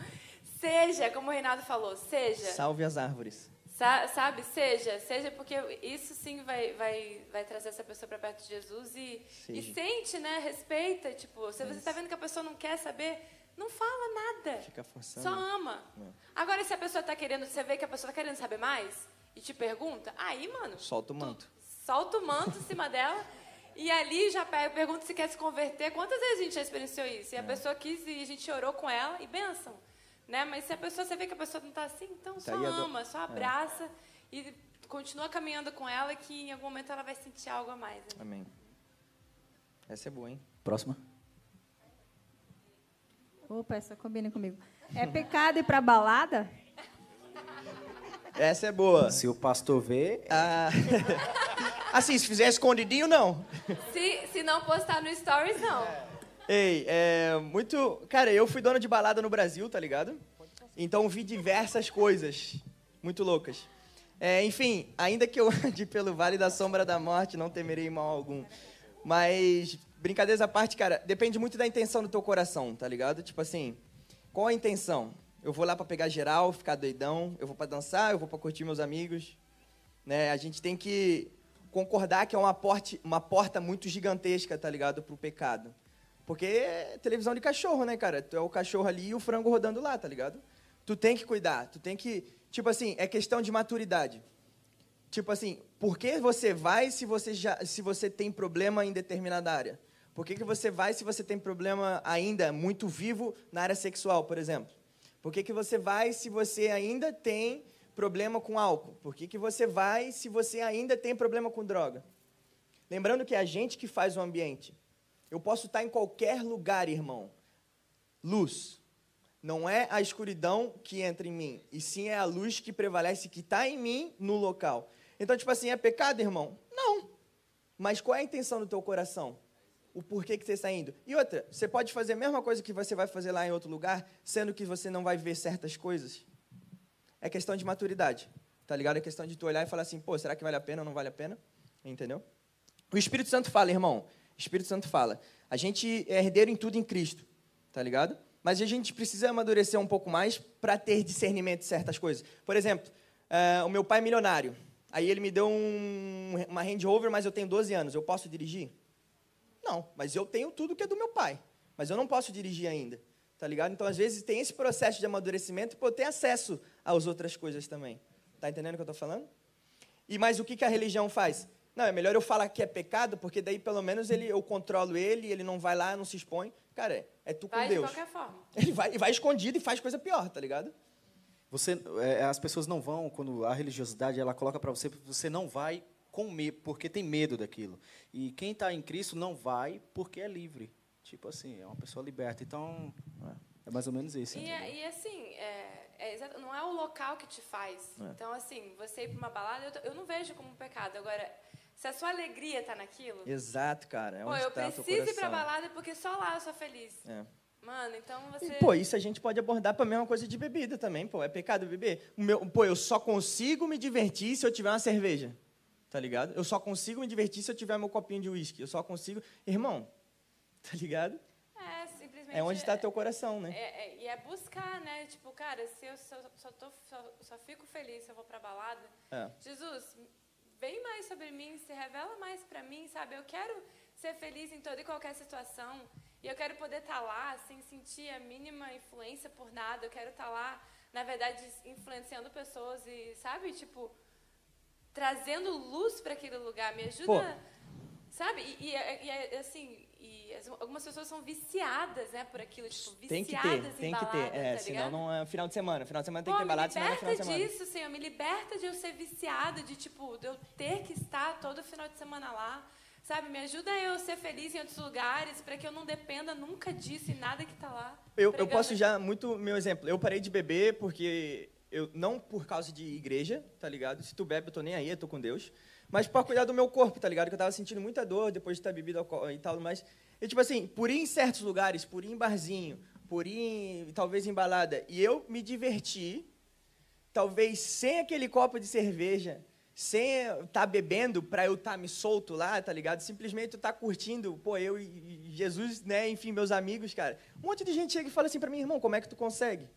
Seja, como o Reinaldo falou, seja. Salve as árvores. Sa- Sabe, seja, seja porque isso sim vai, vai, vai trazer essa pessoa para perto de Jesus e, e sente, né? Respeita, tipo, se você está vendo que a pessoa não quer saber, não fala nada. Fica forçando. Só ama. É. Agora, se a pessoa está querendo, você vê que a pessoa está querendo saber mais e te pergunta, aí, mano, Solta o manto. solta o manto em cima <laughs> dela e ali já pergunta se quer se converter. Quantas vezes a gente já experienciou isso? E a pessoa quis e a gente orou com ela e benção. Né? Mas se a pessoa, você vê que a pessoa não está assim, então só Tá do- ama, só É. abraça e continua caminhando com ela que em algum momento ela vai sentir algo a mais. né? Amém. Essa é boa, hein? Próxima. Opa, essa combina comigo. É pecado ir pra balada? Essa é boa. Se o pastor vê. Ah, <laughs> assim, se fizer escondidinho, não. Se, se não postar no Stories, não. Ei, é muito. Cara, eu fui dono de balada no Brasil, tá ligado? Então vi diversas coisas muito loucas. É, enfim, ainda que eu <laughs> ande pelo vale da sombra da morte, não temerei mal algum. Mas, brincadeiras à parte, cara, depende muito da intenção do teu coração, tá ligado? Tipo assim, qual a intenção? Eu vou lá pra pegar geral, ficar doidão, eu vou pra dançar, eu vou pra curtir meus amigos. Né? A gente tem que concordar que é uma, porte, uma porta muito gigantesca, tá ligado, pro pecado. Porque é televisão de cachorro, né, cara? Tu é o cachorro ali e o frango rodando lá, tá ligado? Tu tem que cuidar, tu tem que. Tipo assim, é questão de maturidade. Tipo assim, por que você vai se você, já, se você tem problema em determinada área? Por que, que você vai se você tem problema ainda muito vivo na área sexual, por exemplo? Por que, que você vai se você ainda tem problema com álcool? Por que, que você vai se você ainda tem problema com droga? Lembrando que é a gente que faz o ambiente. Eu posso estar em qualquer lugar, irmão. Luz. Não é a escuridão que entra em mim, e sim é a luz que prevalece, que está em mim no local. Então, tipo assim, é pecado, irmão? Não. Mas qual é a intenção do teu coração? O porquê que você está indo? E outra, você pode fazer a mesma coisa que você vai fazer lá em outro lugar, sendo que você não vai ver certas coisas? É questão de maturidade, tá ligado? É questão de tu olhar e falar assim, pô, será que vale a pena ou não vale a pena? Entendeu? O Espírito Santo fala, irmão. Espírito Santo fala. A gente é herdeiro em tudo em Cristo, tá ligado? Mas a gente precisa amadurecer um pouco mais para ter discernimento de certas coisas. Por exemplo, uh, o meu pai é milionário. Aí ele me deu um, uma Range Rover, mas eu tenho 12 anos. Eu posso dirigir? Não, mas eu tenho tudo que é do meu pai. Mas eu não posso dirigir ainda. Tá ligado? Então, às vezes, tem esse processo de amadurecimento para eu ter acesso às outras coisas também. Tá entendendo o que eu estou falando? E mais o que, que a religião faz? Não, é melhor eu falar que é pecado, porque daí pelo menos ele, eu controlo ele, ele não vai lá, não se expõe. Cara, é, é tu com vai Deus. de qualquer forma. <laughs> Ele vai, vai escondido e faz coisa pior, tá ligado? Você, é, as pessoas não vão quando a religiosidade ela coloca para você, você não vai com medo, porque tem medo daquilo. E quem está em Cristo não vai porque é livre. Tipo assim, é uma pessoa liberta. Então, é mais ou menos isso. E, é, e assim, é, é, não é o local que te faz. É. Então, assim, você ir para uma balada, eu, eu, não vejo como um pecado. Agora, se a sua alegria está naquilo. Exato, cara. É pô, eu tá preciso ir para balada porque só lá eu sou feliz. É. Mano, então você. E, pô, isso a gente pode abordar para a mesma coisa de bebida também, pô. É pecado beber? O meu, pô, eu só consigo me divertir se eu tiver uma cerveja. Tá ligado? Eu só consigo me divertir se eu tiver meu copinho de uísque. Eu só consigo. Irmão, tá ligado? É, simplesmente. É onde está teu coração, né? É, é, e é buscar, né? Tipo, cara, se eu só, só, tô, só, só fico feliz se eu vou pra balada. É. Jesus, vem mais sobre mim, se revela mais para mim, sabe? Eu quero ser feliz em toda e qualquer situação. E eu quero poder estar lá sem sentir a mínima influência por nada. Eu quero estar lá, na verdade, influenciando pessoas e, sabe, tipo, trazendo luz para aquele lugar. Me ajuda, Pô. sabe? E, e, e, assim, as- algumas pessoas são viciadas, né, por aquilo, tipo, viciadas Tem que ter, em tem que balada, ter. É, tá senão não é final de semana. Final de semana tem Pô, que ter me balada, senão não é final de liberta semana. disso, Senhor. Me liberta de eu ser viciada, de, tipo, de eu ter que estar todo final de semana lá. Sabe? Me ajuda eu ser feliz em outros lugares, para que eu não dependa nunca disso e nada que tá lá. Eu, eu posso já, muito meu exemplo. Eu parei de beber porque. Eu, não por causa de igreja, tá ligado? Se tu bebe, eu tô nem aí, eu tô com Deus. Mas para cuidar do meu corpo, tá ligado? Que eu tava sentindo muita dor depois de ter bebido e tal, mas. E, tipo assim, por ir em certos lugares, por ir em barzinho, por ir em, talvez em balada, e eu me divertir, talvez sem aquele copo de cerveja, sem estar tá bebendo para eu estar tá me solto lá, tá ligado? Simplesmente eu tá curtindo, pô, eu e Jesus, né, enfim, meus amigos, cara. Um monte de gente chega e fala assim para mim, irmão, como é que tu consegue?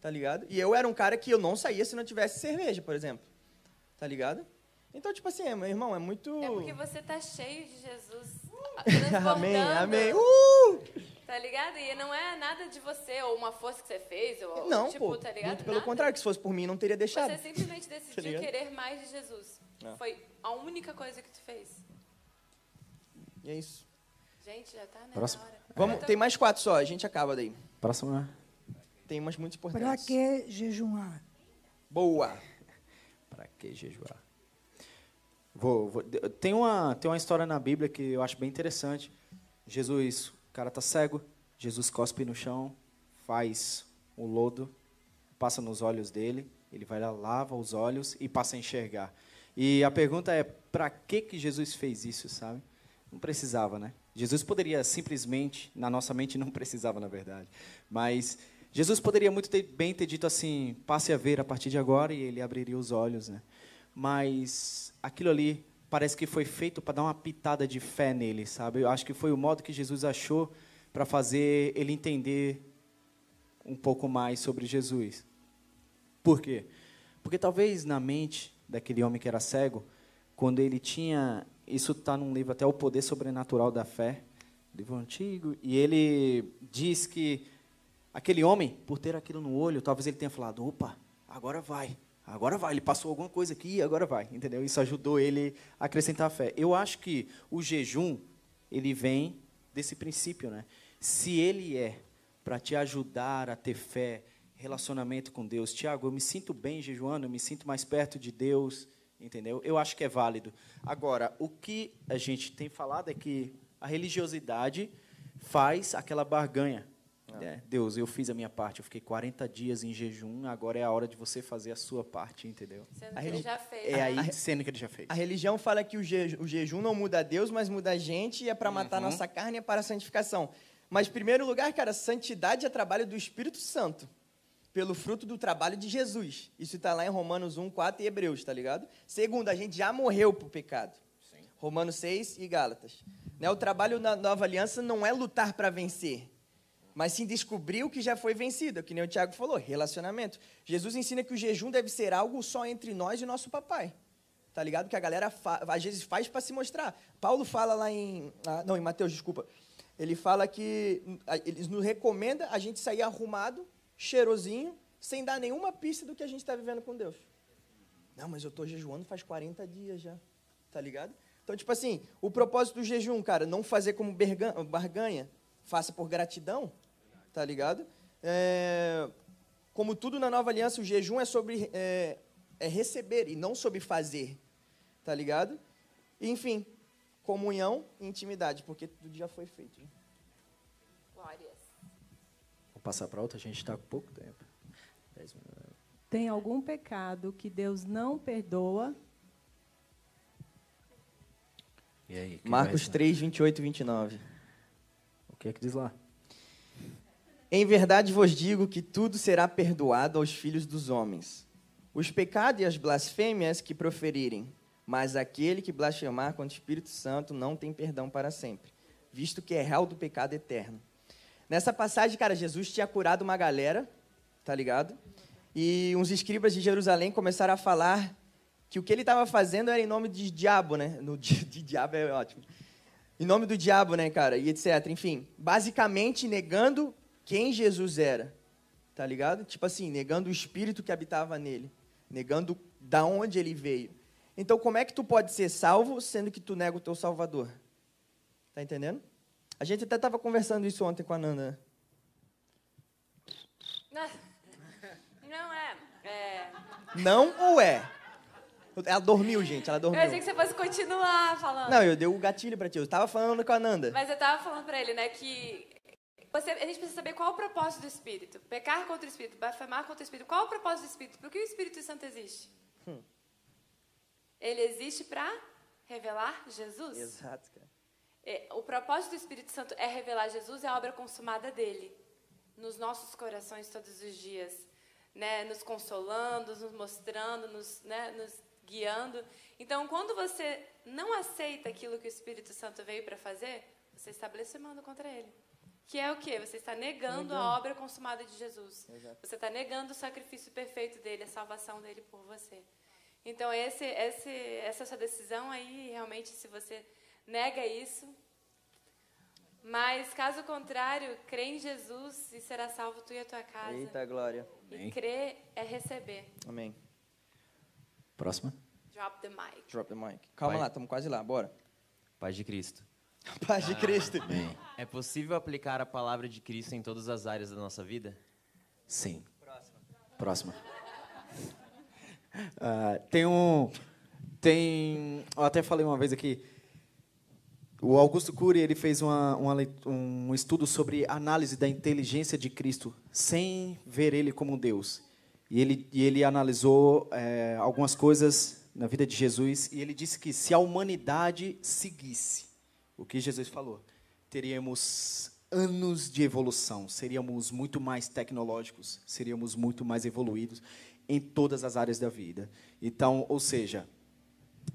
Tá ligado? E eu era um cara que eu não saía se não tivesse cerveja, por exemplo. Tá ligado? Então, tipo assim, meu irmão, é muito É porque você tá cheio de Jesus. Amém, amém. Uh! Tá ligado? E não é nada de você, ou uma força que você fez, ou Não, tipo, pô, tá ligado? muito pelo Nada. contrário, que se fosse por mim, não teria deixado. Você simplesmente <laughs> decidiu Tá querer mais de Jesus. É. Foi a única coisa que tu fez. E é isso. Gente, já tá, né? Próximo. na hora. Vamos, tô- tem mais quatro só, a gente acaba daí. Próximo. Tem umas muito Para importantes. que jejuar? Boa. Para que jejuar? Vou, vou- tem, uma, tem uma história na Bíblia que eu acho bem interessante. Jesus, o cara tá cego, Jesus cospe no chão, faz o lodo, passa nos olhos dele, ele vai lá, lava os olhos e passa a enxergar. E a pergunta é, para que, que Jesus fez isso, sabe? Não precisava, né? Jesus poderia simplesmente, na nossa mente <laughs> não precisava, na verdade, mas Jesus poderia muito ter- bem ter dito assim, passe a ver a partir de agora, e ele abriria os olhos, né? Mas aquilo ali parece que foi feito para dar uma pitada de fé nele, sabe? Eu acho que foi o modo que Jesus achou para fazer ele entender um pouco mais sobre Jesus. Por quê? Porque talvez na mente daquele homem que era cego, quando ele tinha. Isso está num livro até O Poder Sobrenatural da Fé, livro antigo, e ele diz que aquele homem, por ter aquilo no olho, talvez ele tenha falado: opa, agora vai, agora vai. Ele passou alguma coisa aqui, agora vai, entendeu? Isso ajudou ele a acrescentar a fé. Eu acho que o jejum, ele vem desse princípio, né? Se ele é para te ajudar a ter fé, relacionamento com Deus. Tiago, eu me sinto bem jejuando, eu me sinto mais perto de Deus, entendeu? Eu acho que é válido. Agora, o que a gente tem falado é que a religiosidade faz aquela barganha. É, Deus, eu fiz a minha parte, eu fiquei 40 dias em jejum, agora é a hora de você fazer a sua parte, entendeu? Sendo A que ele já fez. É aí, A- sendo que ele já fez. A religião fala que o, je- o jejum não muda Deus, mas muda a gente e é para matar Uhum. nossa carne e é para a santificação. Mas, em primeiro lugar, cara, santidade é trabalho do Espírito Santo, pelo fruto do trabalho de Jesus. Isso está lá em Romanos 1, 4 e Hebreus, tá ligado? Segundo, a gente já morreu pro pecado. Romanos 6 e Gálatas. Né, o trabalho na nova aliança não é lutar para vencer, mas sim descobrir o que já foi vencido, que nem o Tiago falou, relacionamento. Jesus ensina que o jejum deve ser algo só entre nós e nosso papai. Tá ligado? Que a galera às vezes faz para se mostrar. Paulo fala lá em. ah, não, em Mateus, desculpa. Ele fala que hum, a- eles nos recomenda a gente sair arrumado, cheirosinho, sem dar nenhuma pista do que a gente está vivendo com Deus. Não, mas eu estou jejuando faz 40 dias já. Tá ligado? Então, tipo assim, o propósito do jejum, cara, não fazer como barganha, faça por gratidão, tá ligado? É, como tudo na nova aliança, o jejum é sobre é, é receber e não sobre fazer, tá ligado? Enfim, comunhão e intimidade, porque tudo já foi feito. né? Glórias. Vou passar para outra, a gente está com pouco tempo. Tem algum pecado que Deus não perdoa? E aí? Marcos vai- 3, 28 e 29. O que é que diz lá? Em verdade vos digo que tudo será perdoado aos filhos dos homens. Os pecados e as blasfêmias que proferirem, mas aquele que blasfemar contra o Espírito Santo não tem perdão para sempre, visto que é réu do pecado eterno. Nessa passagem, cara, Jesus tinha curado uma galera, tá ligado? E uns escribas de Jerusalém começaram a falar que o que ele estava fazendo era em nome de diabo, né? No de, de diabo é ótimo. Em nome do diabo, né, cara? E etc. Enfim, basicamente negando quem Jesus era. Tá ligado? Tipo assim, negando o espírito que habitava nele, negando da onde ele veio. Então, como é que tu pode ser salvo sendo que tu nega o teu salvador? Tá entendendo? A gente até estava conversando isso ontem com a Nanda. né? <laughs> Não é. é. Não ou é? Ela dormiu, gente, ela Eu dormiu. achei que você fosse continuar falando. Não, eu dei o gatilho pra ti. Eu tava falando com a Nanda. Mas eu tava falando pra ele, né, que você, a gente precisa saber qual é o propósito do Espírito. Pecar contra o Espírito, blasfemar contra o Espírito. Qual é o propósito do Espírito? Por que o Espírito Santo existe? Hum. Ele existe para revelar Jesus. Exato, cara. É, o propósito do Espírito Santo é revelar Jesus e a obra consumada dele nos nossos corações todos os dias, né? Nos consolando, nos mostrando, nos, né? nos guiando. Então, quando você não aceita aquilo que o Espírito Santo veio para fazer, você está blasfemando contra ele. Que é o quê? Você está negando, a Negando. obra consumada de Jesus. Exato. Você está negando o sacrifício perfeito dele, a salvação dele por você. Então, esse, esse, essa sua decisão aí, realmente, se você nega isso. Mas, caso contrário, crê em Jesus e será salvo tu e a tua casa. Eita, glória. E crer é receber. Amém. Próxima. Drop the mic. Drop the mic. Calma Vai. lá, estamos quase lá, bora. Paz de Cristo. <laughs> Paz de Cristo. É possível aplicar a palavra de Cristo em todas as áreas da nossa vida? Sim. Próxima. Ah, tem um. Tem. Eu até falei uma vez aqui. O Augusto Cury ele fez uma, uma um estudo sobre análise da inteligência de Cristo sem ver ele como Deus. E ele, e ele analisou eh, algumas coisas na vida de Jesus e ele disse que se a humanidade seguisse o que Jesus falou, teríamos anos de evolução, seríamos muito mais tecnológicos, seríamos muito mais evoluídos em todas as áreas da vida. Então, ou seja,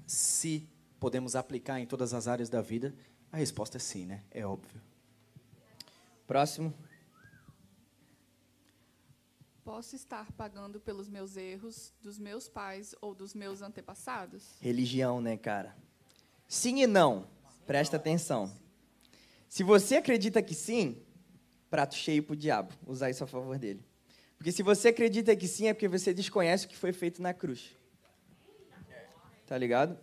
se podemos aplicar em todas as áreas da vida, a resposta é sim, né? É óbvio. Próximo. Posso estar pagando pelos meus erros dos meus pais ou dos meus antepassados? Religião, né, cara? Sim e não. Presta atenção. Se você acredita que sim, prato cheio pro diabo. Usar isso a favor dele. Porque se você acredita que sim, é porque você desconhece o que foi feito na cruz. Tá ligado?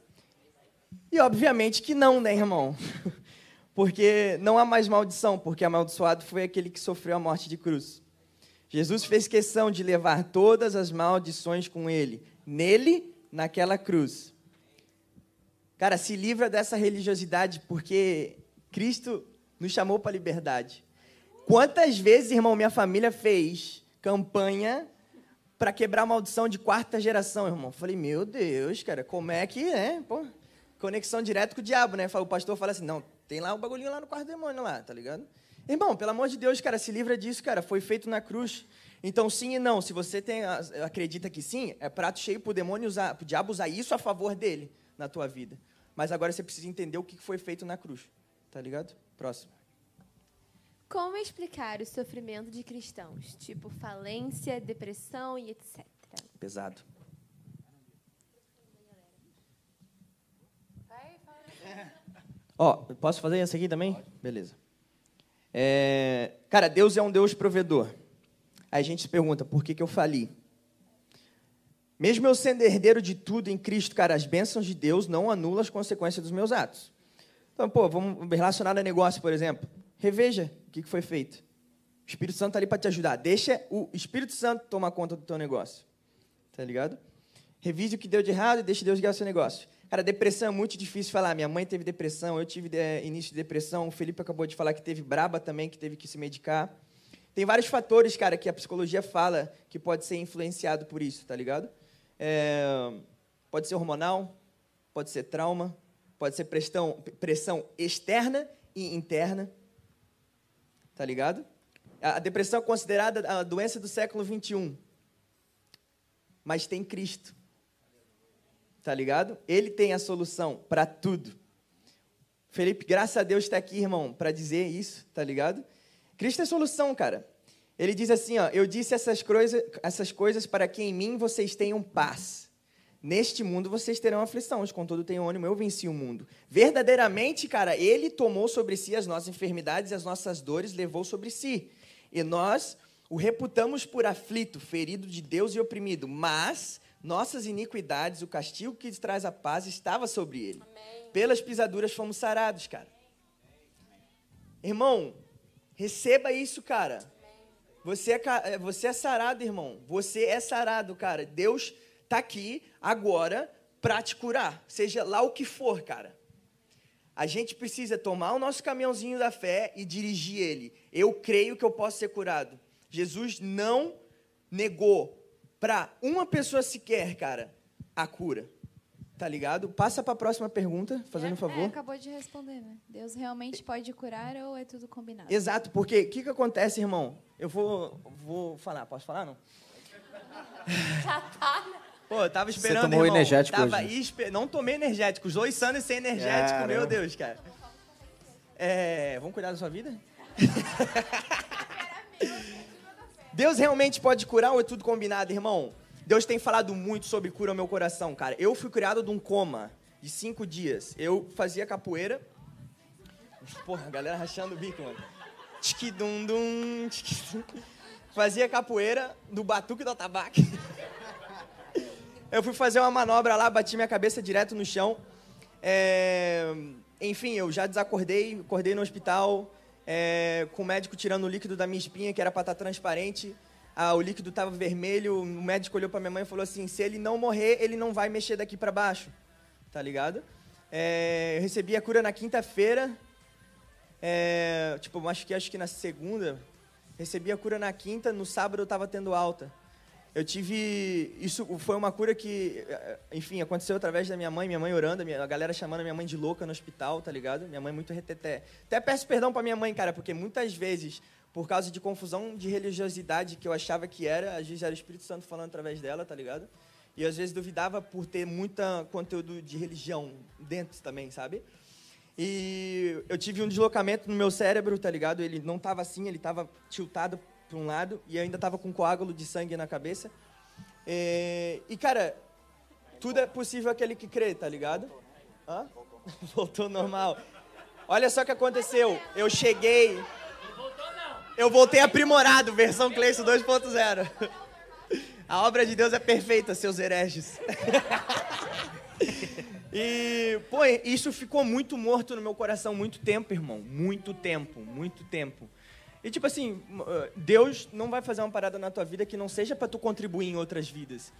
E obviamente que não, né, irmão? <laughs> Porque não há mais maldição, porque amaldiçoado foi aquele que sofreu a morte de cruz. Jesus fez questão de levar todas as maldições com ele, nele, naquela cruz. Cara, se livra dessa religiosidade, porque Cristo nos chamou para a liberdade. Quantas vezes, irmão, minha família fez campanha para quebrar a maldição de quarta geração, irmão? Falei, meu Deus, cara, como é que é? Pô, conexão direto com o diabo, né? O pastor fala assim, não, tem lá o bagulhinho lá no quarto demônio lá, tá ligado? Irmão, pelo amor de Deus, cara, se livra disso, cara. Foi feito na cruz. Então, sim e não. Se você tem, acredita que sim, é prato cheio para o demônio usar, o diabo usar isso a favor dele na tua vida. Mas agora você precisa entender o que foi feito na cruz. Tá ligado? Próximo. Como explicar o sofrimento de cristãos, tipo falência, depressão e etc. Pesado. Ó, posso fazer essa aqui também? Beleza. É, cara, Deus é um Deus provedor. Aí a gente se pergunta, por que, que eu fali? Mesmo eu sendo herdeiro de tudo em Cristo, cara, as bênçãos de Deus não anulam as consequências dos meus atos. Então, pô, vamos relacionar a negócio, por exemplo. Reveja o que, foi feito. O Espírito Santo está ali para te ajudar. Deixa o Espírito Santo tomar conta do teu negócio. Tá ligado? Revise o que deu de errado e deixe Deus guiar o seu negócio. Cara, depressão é muito difícil falar. Minha mãe teve depressão, eu tive início de depressão. O Felipe acabou de falar que teve braba também, que teve que se medicar. Tem vários fatores, cara, que a psicologia fala que pode ser influenciado por isso, tá ligado? É, pode ser hormonal, pode ser trauma, pode ser pressão, pressão externa e interna, tá ligado? A depressão é considerada a doença do século 21, mas tem Cristo tá ligado? Ele tem a solução para tudo. Felipe, graças a Deus está aqui, irmão, para dizer isso, tá ligado? Cristo é solução, cara. Ele diz assim, ó, eu disse essas coisas, essas coisas para que em mim vocês tenham paz. Neste mundo vocês terão aflição, mas contudo tenham ânimo, eu venci o mundo. Verdadeiramente, cara, ele tomou sobre si as nossas enfermidades e as nossas dores levou sobre si. E nós o reputamos por aflito, ferido de Deus e oprimido, mas nossas iniquidades, o castigo que traz a paz estava sobre ele. Amém. Pelas pisaduras fomos sarados, cara. Irmão, receba isso, cara. Você é, é, você é sarado, irmão. Você é sarado, cara. Deus está aqui agora para te curar, seja lá o que for, cara. A gente precisa tomar o nosso caminhãozinho da fé e dirigir ele. Eu creio que eu posso ser curado. Jesus não negou para uma pessoa sequer, cara, a cura. Tá ligado? Passa para a próxima pergunta, fazendo um favor. É, acabou de responder, né? Deus realmente pode curar ou é tudo combinado? Exato, porque o que, que acontece, irmão? Eu vou, vou falar, posso falar não? <laughs> Já tá, né? Pô, eu tava esperando, Você tomou irmão. energético tava hoje, esper... Não tomei energético. Os dois anos sem energético, Caramba. meu Deus, cara. É... Vamos cuidar da sua vida? <laughs> Deus realmente pode curar ou é tudo combinado, irmão? Deus tem falado muito sobre cura ao meu coração, cara. Eu fui criado de um coma de cinco dias. Eu fazia capoeira. Porra, a galera rachando o bico, mano. Tchiquidum-dum, tchiquidum. Fazia capoeira do batuque do atabaque. Eu fui fazer uma manobra lá, bati minha cabeça direto no chão. É... Enfim, eu já desacordei, acordei no hospital é, com o médico tirando o líquido da minha espinha, que era para estar tá transparente. Ah, o líquido estava vermelho. O médico olhou para minha mãe e falou assim: se ele não morrer, ele não vai mexer daqui para baixo. Tá ligado? É, eu recebi a cura na quinta-feira. É, tipo, acho que acho que na segunda. Recebi a cura na quinta, no sábado eu estava tendo alta. Eu tive. Isso foi uma cura que, enfim, aconteceu através da minha mãe, minha mãe orando, a galera chamando a minha mãe de louca no hospital, tá ligado? Minha mãe muito reteté. Até peço perdão pra minha mãe, cara, porque muitas vezes, por causa de confusão de religiosidade que eu achava que era, às vezes era o Espírito Santo falando através dela, tá ligado? E às vezes duvidava por ter muita conteúdo de religião dentro também, sabe? E eu tive um deslocamento no meu cérebro, tá ligado? Ele não tava assim, ele tava tiltado para um lado e ainda estava com coágulo de sangue na cabeça. É, e, cara, tudo é possível aquele que crê, tá ligado? Hã? <laughs> Voltou normal. Olha só o que aconteceu. Eu cheguei. Eu voltei aprimorado, versão Cleison 2.0. A obra de Deus é perfeita, seus hereges. <laughs> E, pô, isso ficou muito morto no meu coração muito tempo, irmão. Muito tempo, muito tempo. E tipo assim, uh, Deus não vai fazer uma parada na tua vida que não seja para tu contribuir em outras vidas.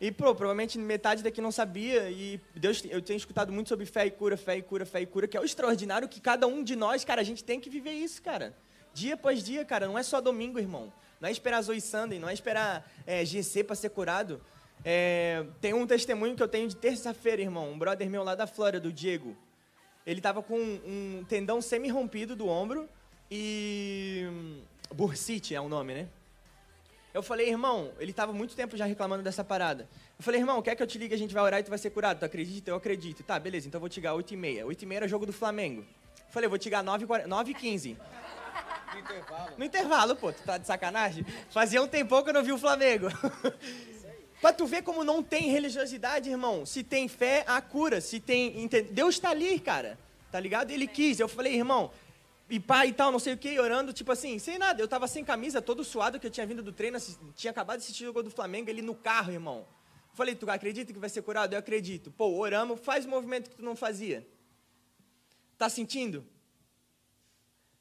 E pô, provavelmente metade daqui não sabia e Deus, eu tenho escutado muito sobre fé e cura, fé e cura, fé e cura, que é o extraordinário que cada um de nós, cara, a gente tem que viver isso, cara. Dia após dia, cara. Não é só domingo, irmão. Não é esperar Zoe Sunday, não é esperar é, GC para ser curado. É, tem um testemunho que eu tenho de terça-feira, irmão. Um brother meu lá da Flórida, do Diego. Ele tava com um tendão semi-rompido do ombro e. Bursite é o nome, né? Eu falei, irmão, ele tava muito tempo já reclamando dessa parada. Eu falei, irmão, quer que eu te ligue, a gente vai orar e tu vai ser curado? Tu acredita? Eu acredito. Tá, beleza, então eu vou te ligar 8 e meia. 8 e meia era jogo do Flamengo. Eu falei, eu vou te ligar 9 e 15. No intervalo. No intervalo, pô, tu tá de sacanagem? Fazia um tempão que eu não vi o Flamengo. <laughs> pra tu ver como não tem religiosidade, irmão. Se tem fé, há cura. Se tem. Deus tá ali, cara. Tá ligado? Ele quis. Eu falei, irmão, e pai e tal, não sei o que, orando, tipo assim, sem nada. Eu tava sem camisa, todo suado, que eu tinha vindo do treino, tinha acabado de assistir o gol do Flamengo, ele no carro, irmão. Falei, tu acredita que vai ser curado? Eu acredito. Pô, oramos, faz o movimento que tu não fazia. Tá sentindo?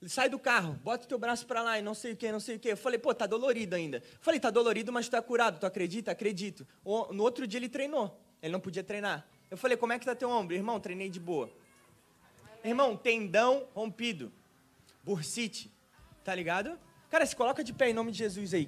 Sai do carro, bota teu braço para lá e não sei o que, não sei o que. Eu falei, pô, tá dolorido ainda. falei, tá dolorido, mas tá curado. Tu acredita? Acredito. No outro dia ele treinou. Ele não podia treinar. Eu falei, como é que tá teu ombro? Irmão, treinei de boa. Irmão, tendão rompido. Bursite. Tá ligado? Cara, se coloca de pé em nome de Jesus aí.